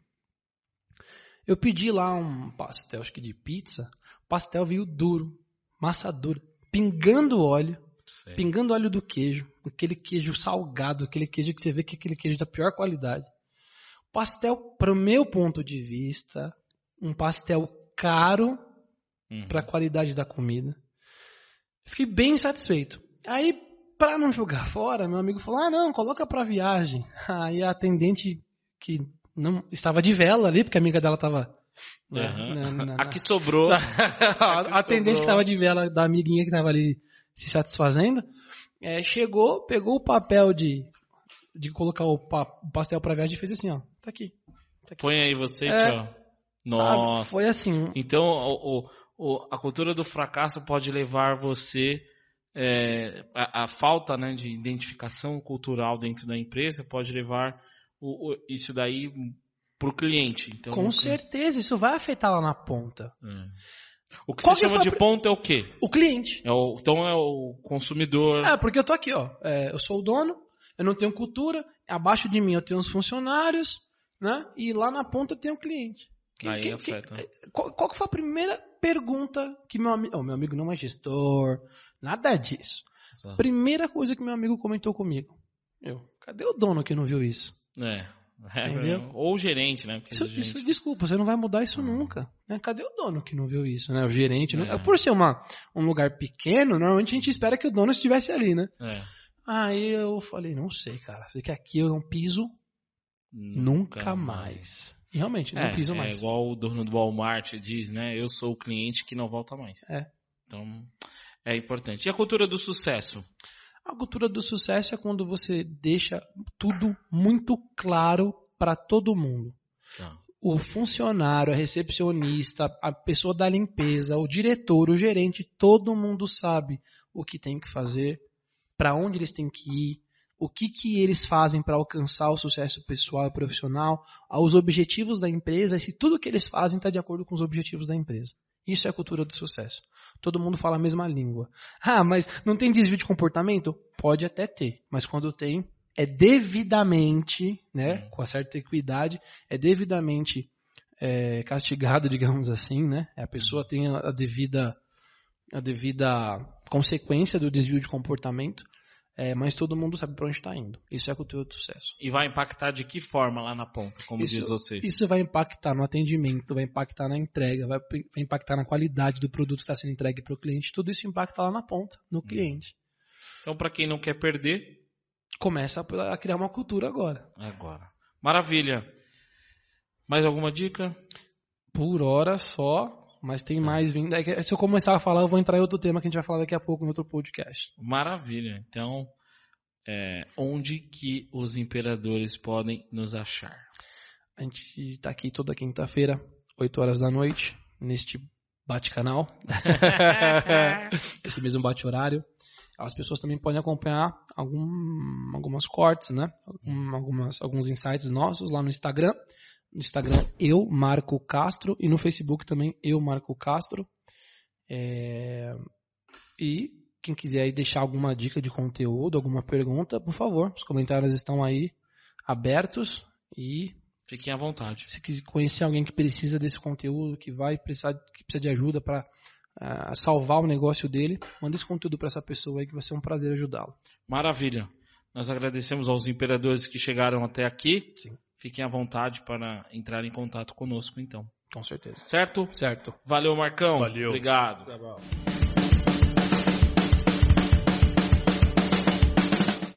Eu pedi lá um pastel, acho que de pizza. O pastel veio duro, massa dura, pingando óleo,
Sei.
pingando óleo do queijo, aquele queijo salgado, aquele queijo que você vê que é aquele queijo da pior qualidade. Pastel, para o meu ponto de vista, um pastel caro
Uhum.
para a qualidade da comida. Fiquei bem satisfeito. Aí, para não jogar fora, meu amigo falou: "Ah, não, coloca para viagem". Aí a atendente que não estava de vela ali, porque a amiga dela estava né, na- na-
Aqui sobrou.
a atendente que estava de vela da amiguinha que estava ali se satisfazendo, é, chegou, pegou o papel de, de colocar o, pa- o pastel para viagem e fez assim, ó, tá aqui. Tá aqui.
Põe aí você,
É.
tchau.
Sabe?
Nossa.
Foi assim,
Então, o- o- a cultura do fracasso pode levar você. É, a, a falta né, de identificação cultural dentro da empresa pode levar o- o- isso daí para o cliente. Então,
com certeza, isso vai afetar lá na ponta.
É. O que
Qual
você
que
chama de
a pri-
ponto é o quê?
O cliente.
É o, então é o consumidor.
É, porque eu tô aqui, ó. é, eu sou o dono, eu não tenho cultura, abaixo de mim eu tenho os funcionários, né? E lá na ponta eu tenho o cliente. Que-
aí afeta.
qual, qual que foi a primeira pergunta que meu amigo. Oh, meu amigo não é gestor, nada disso.
Só.
Primeira coisa que meu amigo comentou comigo. Eu, cadê o dono que não viu isso?
É. É,
Entendeu?
Ou o gerente, né?
Isso,
gerente-
isso, desculpa, você não vai mudar isso nunca. né? Cadê o dono que não viu isso, né? O gerente. não-
É.
Por ser uma, um lugar pequeno, normalmente a gente espera que o dono estivesse ali, né?
É.
Aí eu falei, não sei, cara. Sei que aqui eu não piso nunca mais. E realmente, não
É,
piso
é
mais.
igual o dono do Walmart diz, né? Eu sou o cliente que não volta mais.
É.
Então, é importante. E a cultura do sucesso?
A cultura do sucesso é quando você deixa tudo muito claro para todo mundo.
Tá.
O funcionário, a recepcionista, a pessoa da limpeza, o diretor, o gerente, todo mundo sabe o que tem que fazer, para onde eles têm que ir, o que, que eles fazem para alcançar o sucesso pessoal e profissional, os objetivos da empresa, e se tudo que eles fazem está de acordo com os objetivos da empresa. Isso é a cultura do sucesso. Todo mundo fala a mesma língua. Ah, mas não tem desvio de comportamento? Pode até ter, mas quando tem, é devidamente, né, com a certa equidade, é devidamente é, castigado, digamos assim, né? A pessoa tem a, a devida a devida consequência do desvio de comportamento, é, mas todo mundo sabe para onde está indo. Isso é a cultura do sucesso.
E vai impactar de que forma lá na ponta, como
isso,
diz você?
Isso vai impactar no atendimento, vai impactar na entrega, vai, vai impactar na qualidade do produto que está sendo entregue para o cliente. Tudo isso impacta lá na ponta, no cliente.
Então, para quem não quer perder,
começa a criar uma cultura agora.
Agora. Maravilha. Mais alguma dica?
Por hora só, mas tem mais vindo. É se eu começar a falar, eu vou entrar em outro tema que a gente vai falar daqui a pouco no outro podcast.
Maravilha. Então, é, onde que os imperadores podem nos achar?
A gente está aqui toda quinta-feira, 8 horas da noite, neste bate-canal. Esse mesmo bate-horário. As pessoas também podem acompanhar algum, algumas cortes, né? Algumas, alguns insights nossos lá no Instagram. No Instagram, eu, Marco Castro. E no Facebook também, eu, Marco Castro. É... E quem quiser aí deixar alguma dica de conteúdo, alguma pergunta, por favor, os comentários estão aí abertos e
fiquem à vontade.
Se quiser conhecer alguém que precisa desse conteúdo, que vai precisar, que precisa de ajuda para uh, salvar o negócio dele, manda esse conteúdo para essa pessoa aí que vai ser um prazer ajudá-lo.
Maravilha. Nós agradecemos aos imperadores que chegaram até aqui.
Sim.
Fiquem à vontade para entrar em contato conosco, então.
Com certeza.
Certo?
Certo.
Valeu, Marcão.
Valeu.
Obrigado.
Tá